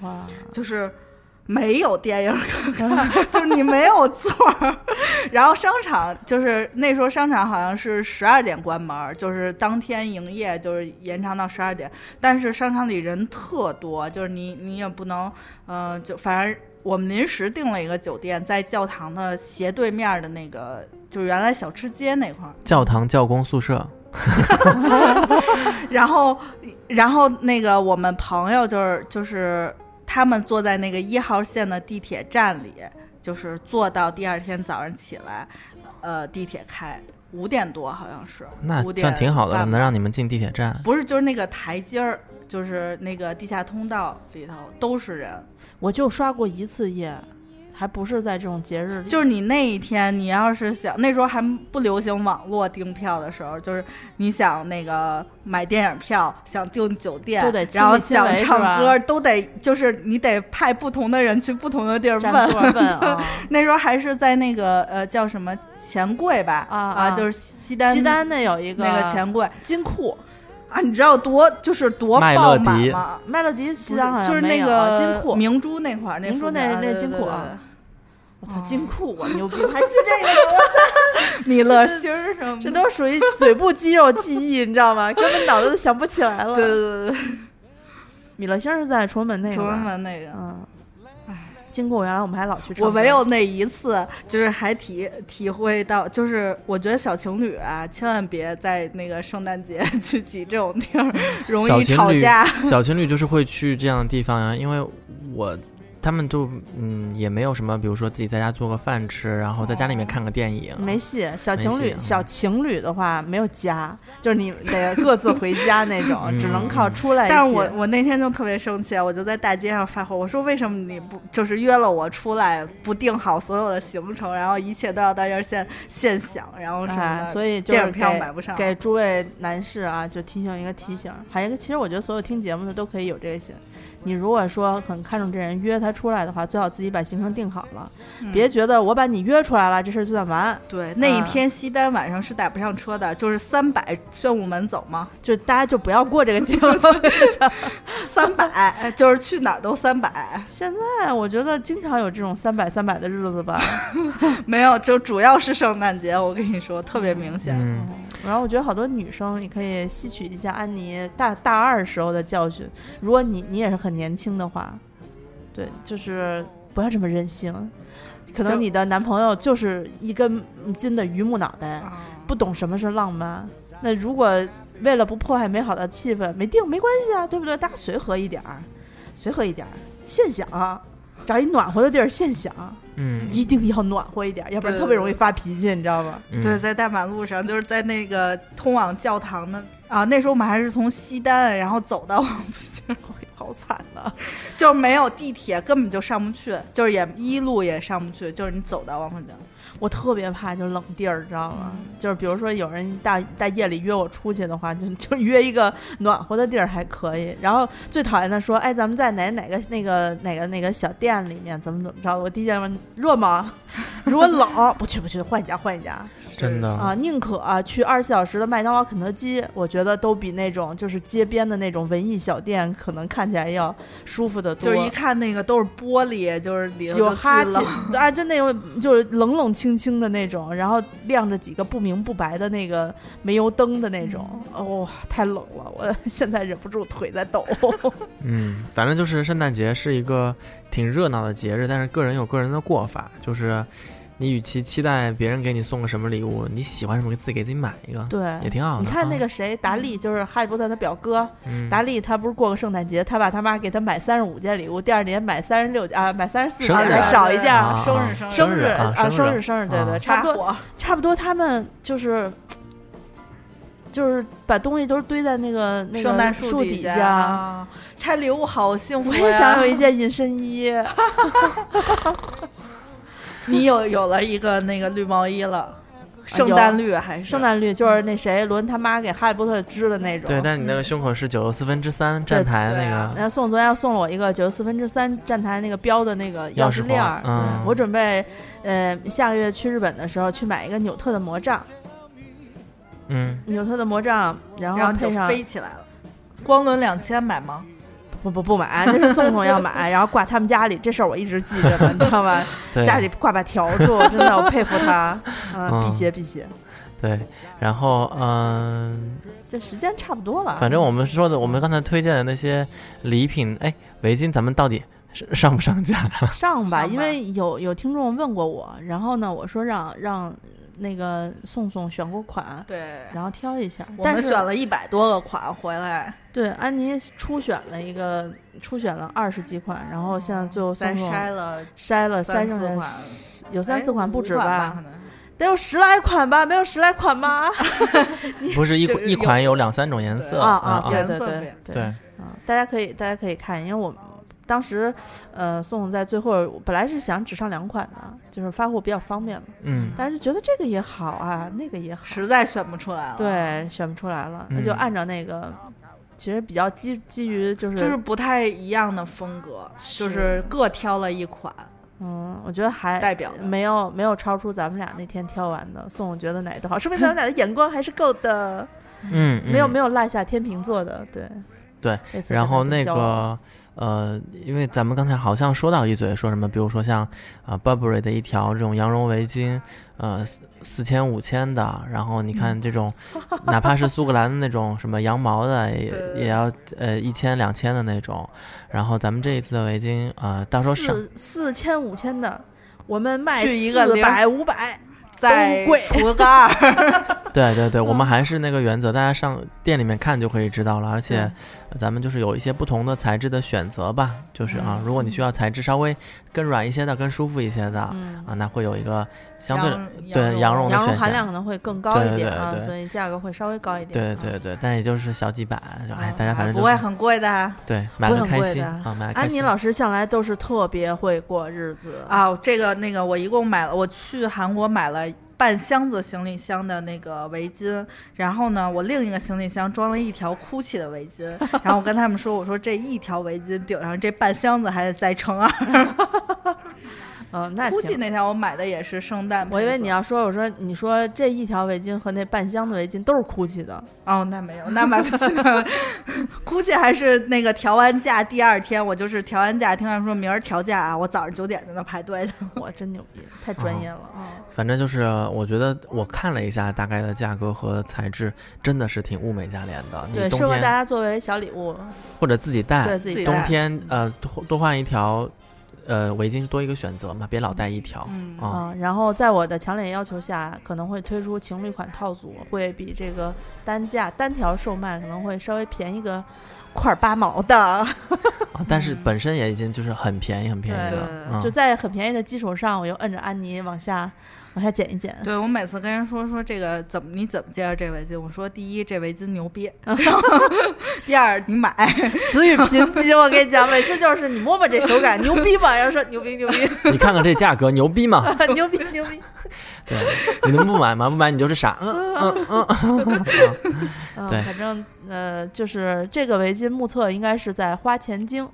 就是没有电影可看，[LAUGHS] 就是你没有座儿。然后商场就是那时候商场好像是十二点关门儿，就是当天营业，就是延长到十二点。但是商场里人特多，就是你你也不能，嗯、就反正我们临时订了一个酒店，在教堂的斜对面的那个，就是原来小吃街那块儿。教堂教工宿舍，[LAUGHS] 然后，然后那个我们朋友就是就是他们坐在那个一号线的地铁站里，就是坐到第二天早上起来，呃，地铁开五点多好像是，那算挺好的了，能让你们进地铁站。不是就是那个台阶儿，就是那个地下通道里头都是人。我就刷过一次夜，还不是在这种节日里，就是你那一天，你要是想那时候还不流行网络订票的时候，就是你想那个买电影票，想订酒店，都得然后想唱歌，都得就是你得派不同的人去不同的地儿问。问 [LAUGHS] 啊。那时候还是在那个呃叫什么钱柜吧啊啊就是西单西单那有一个那个钱柜金库，啊，你知道多就是多爆满吗？麦乐迪西单好像就是那个金库，明珠那块儿，那明珠那那对对对金库啊对我操，金库我牛逼，[LAUGHS] 还记这个 [LAUGHS] 米勒星儿什么，这都属于嘴部肌肉记忆，你知道吗？根本脑子都想不起来了。对对对对米勒星是在崇文门那个，崇，文门那个。嗯，金库原来我们还老去唱，我唯有那一次，就是还体体会到，就是我觉得小情侣啊，千万别在那个圣诞节 [LAUGHS] 去挤这种地儿，容易小情侣吵架。小情侣就是会去这样的地方呀，因为我他们就嗯也没有什么，比如说自己在家做个饭吃，然后在家里面看个电影，没戏。小情侣，小情侣的话没有家，就是你得各自回家那种，[LAUGHS] 嗯只能靠出来。但是我我那天就特别生气，我就在大街上发火，我说为什么你不就是约了我出来，不定好所有的行程，然后一切都要在这儿现现想，然后什么哎，的，所以就是电影票买不上。给诸位男士啊，就提醒一个提醒，还有一个，其实我觉得所有听节目的都可以有这个心。你如果说很看重这人，约他出来的话，最好自己把行程定好了，嗯别觉得我把你约出来了，这事儿就算完。对，那一啊天西单晚上是打不上车的，就是三百宣武门走吗？就大家就不要过这个节目。[LAUGHS] [LAUGHS] 三百，就是去哪儿都三百。现在我觉得经常有这种三百三百的日子吧。[LAUGHS] 没有，就主要是圣诞节，我跟你说特别明显。嗯，然后我觉得好多女生，你可以吸取一下安妮大大二时候的教训。如果你你也是很年轻的话，对，就是不要这么任性。可能你的男朋友就是一根筋的榆木脑袋，啊不懂什么是浪漫。那如果为了不破坏美好的气氛，没定没关系啊，对不对？大家随和一点儿，随和一点儿，现想，找一暖和的地儿现想，嗯。一定要暖和一点，要不然特别容易发脾气，你知道吗？嗯。对，在大马路上，就是在那个通往教堂的啊，那时候我们还是从西单，然后走到 [LAUGHS] 好惨呐！就是没有地铁，根本就上不去，就是也一路也上不去，就是你走到王府井。我特别怕就冷地儿，知道吗？就是比如说有人大大夜里约我出去的话，就 [LAUGHS] 就约一个暖和的地儿还可以。然后最讨厌的说，哎，咱们在哪哪个那个哪个哪个小店里面怎么怎么着？我第一件问热吗？[LAUGHS] 如果冷，不去不去，换一家换一家真的啊！宁可、去二十四小时的麦当劳、肯德基，我觉得都比那种就是街边的那种文艺小店可能看起来要舒服的多。就是一看那个都是玻璃，就是里头就有哈气啊，就那种就是冷冷清清的那种，然后亮着几个不明不白的那个煤油灯的那种，哦，太冷了，我 [LAUGHS] 现在忍不住腿在抖。[LAUGHS] 嗯，反正就是圣诞节是一个挺热闹的节日，但是个人有个人的过法，就是你与其期待别人给你送个什么礼物，你喜欢什么给自己给自己买一个，对，也挺好的。你看那啊，个谁，达利就是哈利波特他表哥，嗯，达利他不是过个圣诞节，他爸他妈给他买三十五件礼物，第二年买三十六啊，买三十四件，少一件生日生日。生日啊啊，生日生日，对对，啊。差不多差不多，他们就是就是把东西都堆在那个那个圣诞树底下。啊。拆礼物好幸福我！也想有一件隐身衣，[LAUGHS] [LAUGHS] 你有有了一个那个绿毛衣了，圣诞绿还是圣诞绿，就是那谁伦他妈给哈利波特织的那种。对，但你那个胸口是九又四分之三站台那个，然后宋昨天要送了我一个九四分之三站台那个标的那个钥匙匙链儿。嗯我准备，呃，下个月去日本的时候去买一个纽特的魔杖，嗯，纽特的魔杖，然后配上飞起来了。光轮两千买吗？不不不买，这是宋宋要买，[LAUGHS] 然后挂他们家里，这事儿我一直记着呢，你知道吧？[LAUGHS] 家里挂把笤帚，真的我佩服他，[LAUGHS] 啊，嗯辟邪辟邪。对，然后嗯，这时间差不多了，反正我们说的，我们刚才推荐的那些礼品，哎，围巾咱们到底是上不上架？上吧因为有有听众问过我，然后呢，我说让让那个宋宋选过款，对，然后挑一下。我但是们选了一百多个款回来。对安妮初选了一个初选了二十几款，然后现在最后再送送筛了筛了三筛剩下，有三四款不止吧得有十来款吧？没有十来款吗？[LAUGHS] [LAUGHS] 不是一款一款有两三种颜色啊啊啊，对对对对，啊，大家可以大家可以看，因为我当时呃宋在最后本来是想只上两款的，就是发货比较方便嘛，嗯但是觉得这个也好啊，那个也好，实在选不出来了。，对，选不出来了，那就嗯按照那个，其实比较基基于就是就是不太一样的风格，就是各挑了一款嗯，我觉得还代表。没有没有超出咱们俩那天挑完的。宋总觉得哪个好，说明咱们俩的眼光还是够的，嗯，没有嗯没有落下天秤座的，对对然后那个呃，因为咱们刚才好像说到一嘴，说什么，比如说像啊、Burberry 的一条这种羊绒围巾，呃，四四千五千的，然后你嗯看这种，[LAUGHS] 哪怕是苏格兰的那种什么羊毛的，也也要呃一千两千的那种。然后咱们这一次的围巾，呃，到时候上四四千五千的，我们卖去一个零四百五百，再除个二，对 [LAUGHS] 对对，我嗯们还是那个原则，大家上店里面看就可以知道了。而且咱们就是有一些不同的材质的选择吧，就是啊，如果你需要材质稍微更软一些的、更舒服一些的嗯，啊，那会有一个相对羊对羊绒羊绒含量可能会更高一点啊，所以价格会稍微高一点。对啊对对，但也就是小几百，就哎嗯，大家反正就是不会很贵的对买不会个开心啊，买安妮。老师向来都是特别会过日子，啊。这个那个，我一共买了，我去韩国买了。半箱子行李箱的那个围巾，然后呢，我另一个行李箱装了一条 GUCCI 的围巾，然后我跟他们说，我说这一条围巾顶上这半箱子还得再乘二。[LAUGHS] 嗯，那 GUCCI 挺。那条我买的也是圣诞，我以为你要说，我说你说这一条围巾和那半箱子围巾都是 GUCCI 的，哦，那没有，那买不起的。[LAUGHS] 估计还是那个调完价第二天，我就是调完价，听他们说明儿调价啊，我早上九点在那排队的。[LAUGHS] 我真牛逼，太专业了啊！反正就是，我觉得我看了一下大概的价格和材质，真的是挺物美价廉的。对，适合大家作为小礼物，或者自己带，对自己带天呃多多换一条，呃围巾多一个选择嘛，别老带一条嗯。啊。啊，然后在我的强烈要求下，可能会推出情侣款套组，会比这个单价单条售卖可能会稍微便宜个块儿八毛的，[LAUGHS] 啊但是嗯。本身也已经就是很便宜很便宜对了，就在很便宜的基础上，我又摁着安妮往下往下减一减。对我每次跟人说说这个怎么你怎么介绍这围巾，我说第一这围巾牛逼，[LAUGHS] 然后第二你买，[LAUGHS] 词语 [LAUGHS] 贫瘠，我跟你讲，每次就是你摸摸这手感，牛逼吗？然后说牛逼牛逼你看看这价格牛逼吗？牛逼牛逼。对，你能不买吗？不买你就是傻。嗯嗯嗯嗯。嗯，对反正呃，就是这个围巾目测应该是在花钱精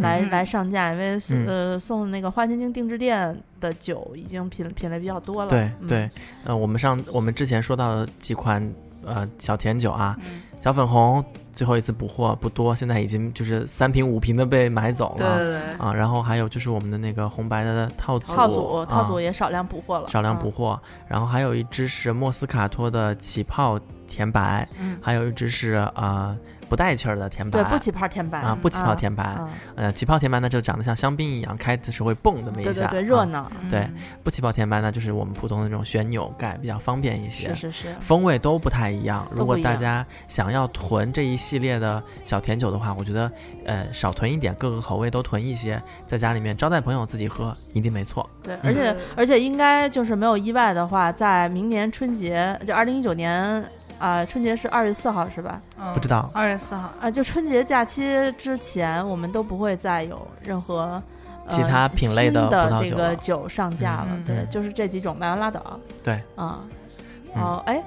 来、嗯。来上架，因为、嗯。呃送那个花千金定制店的酒已经品品类比较多了。对嗯。对，呃，我们上我们之前说到的几款呃小甜酒啊，嗯。小粉红最后一次补货不多，现在已经就是三瓶五瓶的被买走了对对对，啊。然后还有就是我们的那个红白的套组，套组套组啊也少量补货了，少量嗯补货，然后还有一支是莫斯卡托的起泡甜白，嗯，还有一支是啊、呃不带气儿的甜白，对不起泡甜白啊不起泡甜白，啊呃起泡甜白呢就长得像香槟一样，开的时候会蹦那么一下，对对对，热啊闹，对嗯不起泡甜白呢就是我们普通的那种旋钮盖，比较方便一些是。是是，风味都不太一样。如果大家想要囤这一系列的小甜酒的话，我觉得呃少囤一点，各个口味都囤一些，在家里面招待朋友自己喝一定没错。对，嗯而且对而且应该就是没有意外的话，在明年春节，就二零一九年啊、春节是二月四号是吧？嗯不知道二月四号，啊，就春节假期之前，我们都不会再有任何。呃其他品类的的这个酒上架了，嗯对，嗯就是这几种，买完拉倒。对，啊，嗯哦，哎，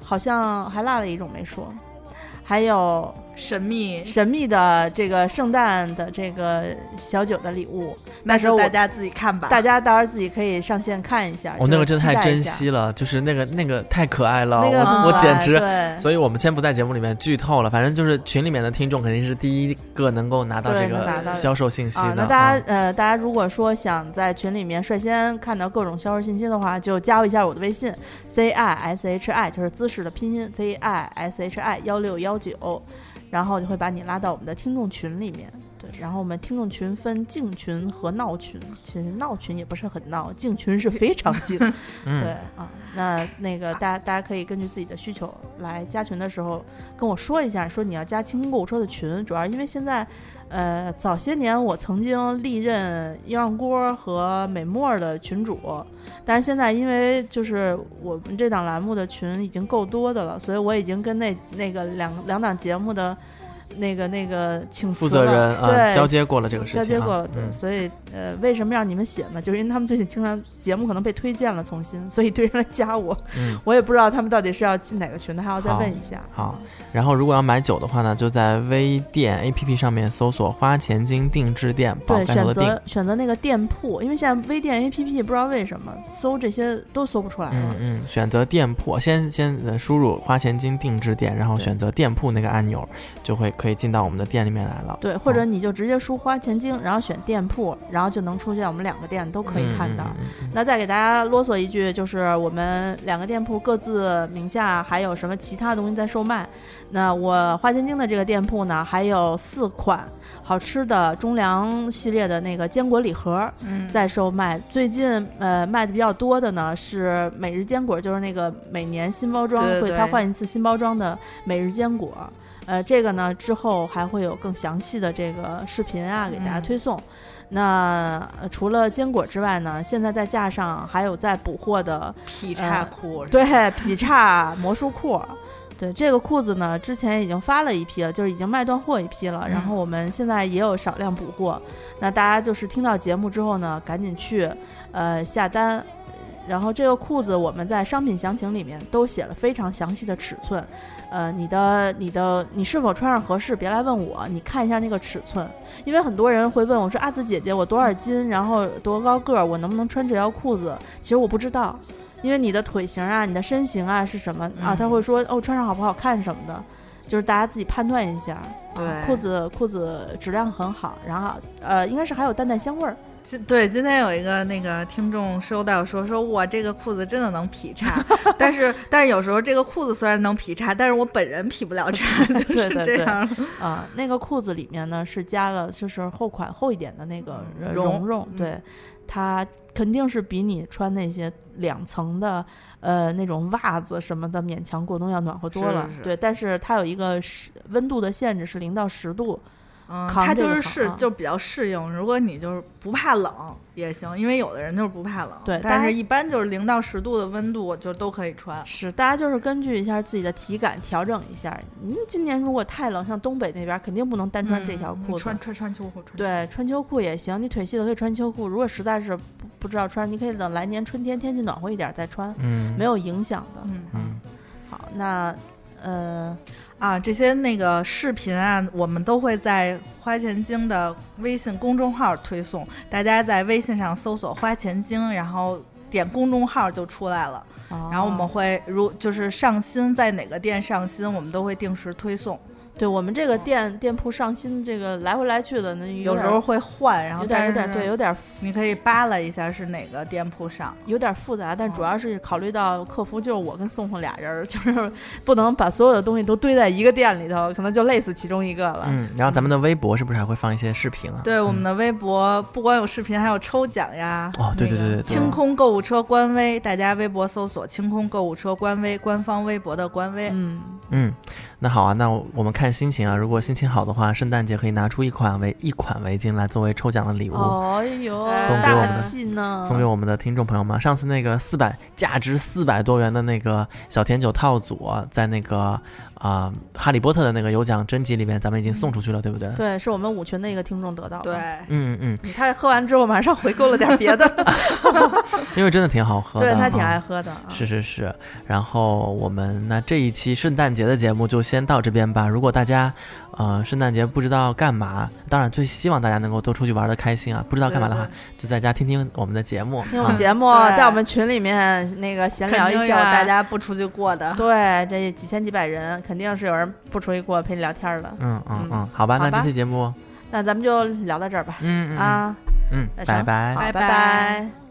好像还落了一种没说，还有神秘，神秘的这个圣诞的这个小酒的礼物，那时候大家自己看吧。大家到时候自己可以上线看一下。哦，那个真的太珍惜了，就是那个那个太可爱了，那个我我简直。所以我们先不在节目里面剧透了，反正就是群里面的听众肯定是第一个能够拿到这个销售信息啊，的。那大家啊呃，大家如果说想在群里面率先看到各种销售信息的话，就加我一下我的微信 z i s h i，就是姿势的拼音 z i s h i 幺六幺九，然后就会把你拉到我们的听众群里面。对，然后我们听众群分静群和闹群，其实闹群也不是很闹，静群是非常静。[LAUGHS] 对嗯，啊，那那个大家大家可以根据自己的需求来加群的时候跟我说一下，说你要加清空购物车的群，主要因为现在。呃，早些年我曾经历任一样锅和美墨的群主，但是现在因为就是我们这档栏目的群已经够多的了，所以我已经跟那那个两两档节目的那个那个请辞负责人啊对交接过了这个事情啊，交接过了，对，嗯。所以呃，为什么让你们写呢？就是因为他们最近经常节目可能被推荐了，重新，[LAUGHS] 所以一堆人来加我，嗯。我也不知道他们到底是要进哪个群的，还要再问一下。好，然后如果要买酒的话呢，就在微店 APP 上面搜索“花钱精定制店”，宝对，选。择选择那个店铺，因为现在微店 APP 不知道为什么搜这些都搜不出来了。嗯嗯，选择店铺，先先呃输入“花钱精定制店”，然后选择店铺那个按钮，就会可以进到我们的店里面来了。对，或者嗯你就直接输花钱精，然后选店铺，然后就能出现我们两个店都可以看到。那再给大家啰嗦一句，就是我们两个店铺各自名下还有什么其他东西在售卖。那我花千金的这个店铺呢，还有四款好吃的中粮系列的那个坚果礼盒嗯，在售卖。最近呃卖的比较多的呢是每日坚果，就是那个每年新包装会它换一次新包装的每日坚果。呃，这个呢之后还会有更详细的这个视频啊给大家嗯推送。那、呃除了坚果之外呢，现在在架上还有在补货的劈叉裤，对劈叉魔术裤。对这个裤子呢，之前已经发了一批了，就是已经卖断货一批了。然后我们现在也有少量补货，那大家就是听到节目之后呢，赶紧去呃下单。然后这个裤子我们在商品详情里面都写了非常详细的尺寸，呃，你的你的你是否穿上合适，别来问我，你看一下那个尺寸，因为很多人会问我说阿紫姐姐我多少斤，然后多高个儿，我能不能穿这条裤子？其实我不知道，因为你的腿型啊、你的身形啊是什么啊，嗯他会说哦穿上好不好看什么的，就是大家自己判断一下。对啊裤子裤子质量很好，然后呃应该是还有淡淡香味儿。今对今天有一个那个听众收到说说我这个裤子真的能劈叉，[LAUGHS] 但是但是有时候这个裤子虽然能劈叉，但是我本人劈不了叉，[LAUGHS] 就对对对是这样。啊、[LAUGHS] 那个裤子里面呢是加了就是厚款厚一点的那个呃绒绒对，它肯定是比你穿那些两层的呃那种袜子什么的勉强过冬要暖和多了。是是对，但是它有一个十温度的限制是零到十度，嗯，它就是适就比较适应。如果你就是不怕冷也行，因为有的人就是不怕冷，对但是一般就是零到十度的温度就都可以穿。是大家就是根据一下自己的体感调整一下。嗯，今年如果太冷，像东北那边肯定不能单穿这条嗯裤子。穿穿穿秋裤，穿对，穿秋裤也行，你腿细的可以穿秋裤。如果实在是不不知道穿，你可以等来年春天天气暖和一点再穿，嗯，没有影响的。嗯嗯，好，那呃，啊，这些那个视频啊，我们都会在花钱精的微信公众号推送，大家在微信上搜索“花钱精”，然后点公众号就出来了。然后我们哦会如就是上新，在哪个店上新，我们都会定时推送。对我们这个店店铺上新，这个来回来去的，那点有时候会换，然后有点有但是点对，有点你可以扒拉一下是哪个店铺上。有点复杂，但哦主要是考虑到客服就是我跟宋宋俩人儿，就是不能把所有的东西都堆在一个店里头，可能就累死其中一个了。嗯，然后咱们的微博是不是还会放一些视频啊？对，我们嗯的微博不光有视频，还有抽奖呀。哦对对对对清空购物车官微，大家微博搜索“清空购物车官微”，官方微博的官微。嗯，嗯，那好啊，那我们看心情啊，如果心情好的话，圣诞节可以拿出一款围一款围巾来作为抽奖的礼物。哦呦，送给我们的，送给我们的听众朋友们，上次那个四百价值四百多元的那个小甜酒套组，在那个啊、哈利波特的那个有奖征集里面，咱们已经送出去了，对不对？对，是我们五群的一个听众得到的。对，嗯嗯他喝完之后马上回购了点别的，嗯，[LAUGHS] [LAUGHS] 因为真的挺好喝的，对他挺啊爱喝的啊。是是是，然后我们那这一期圣诞节的节目就先到这边吧。如果大家呃圣诞节不知道干嘛，当然最希望大家能够多出去玩的开心啊。不知道干嘛的话，就在家听听我们的节目。啊听我们节目，对在我们群里面那个闲聊一下，大家不出去过的。对这几千几百人，肯定是有人不出去过陪你聊天的。嗯嗯嗯嗯，好吧，那好吧这期节目，那咱们就聊到这儿吧。嗯嗯嗯啊，嗯，拜拜，拜拜拜拜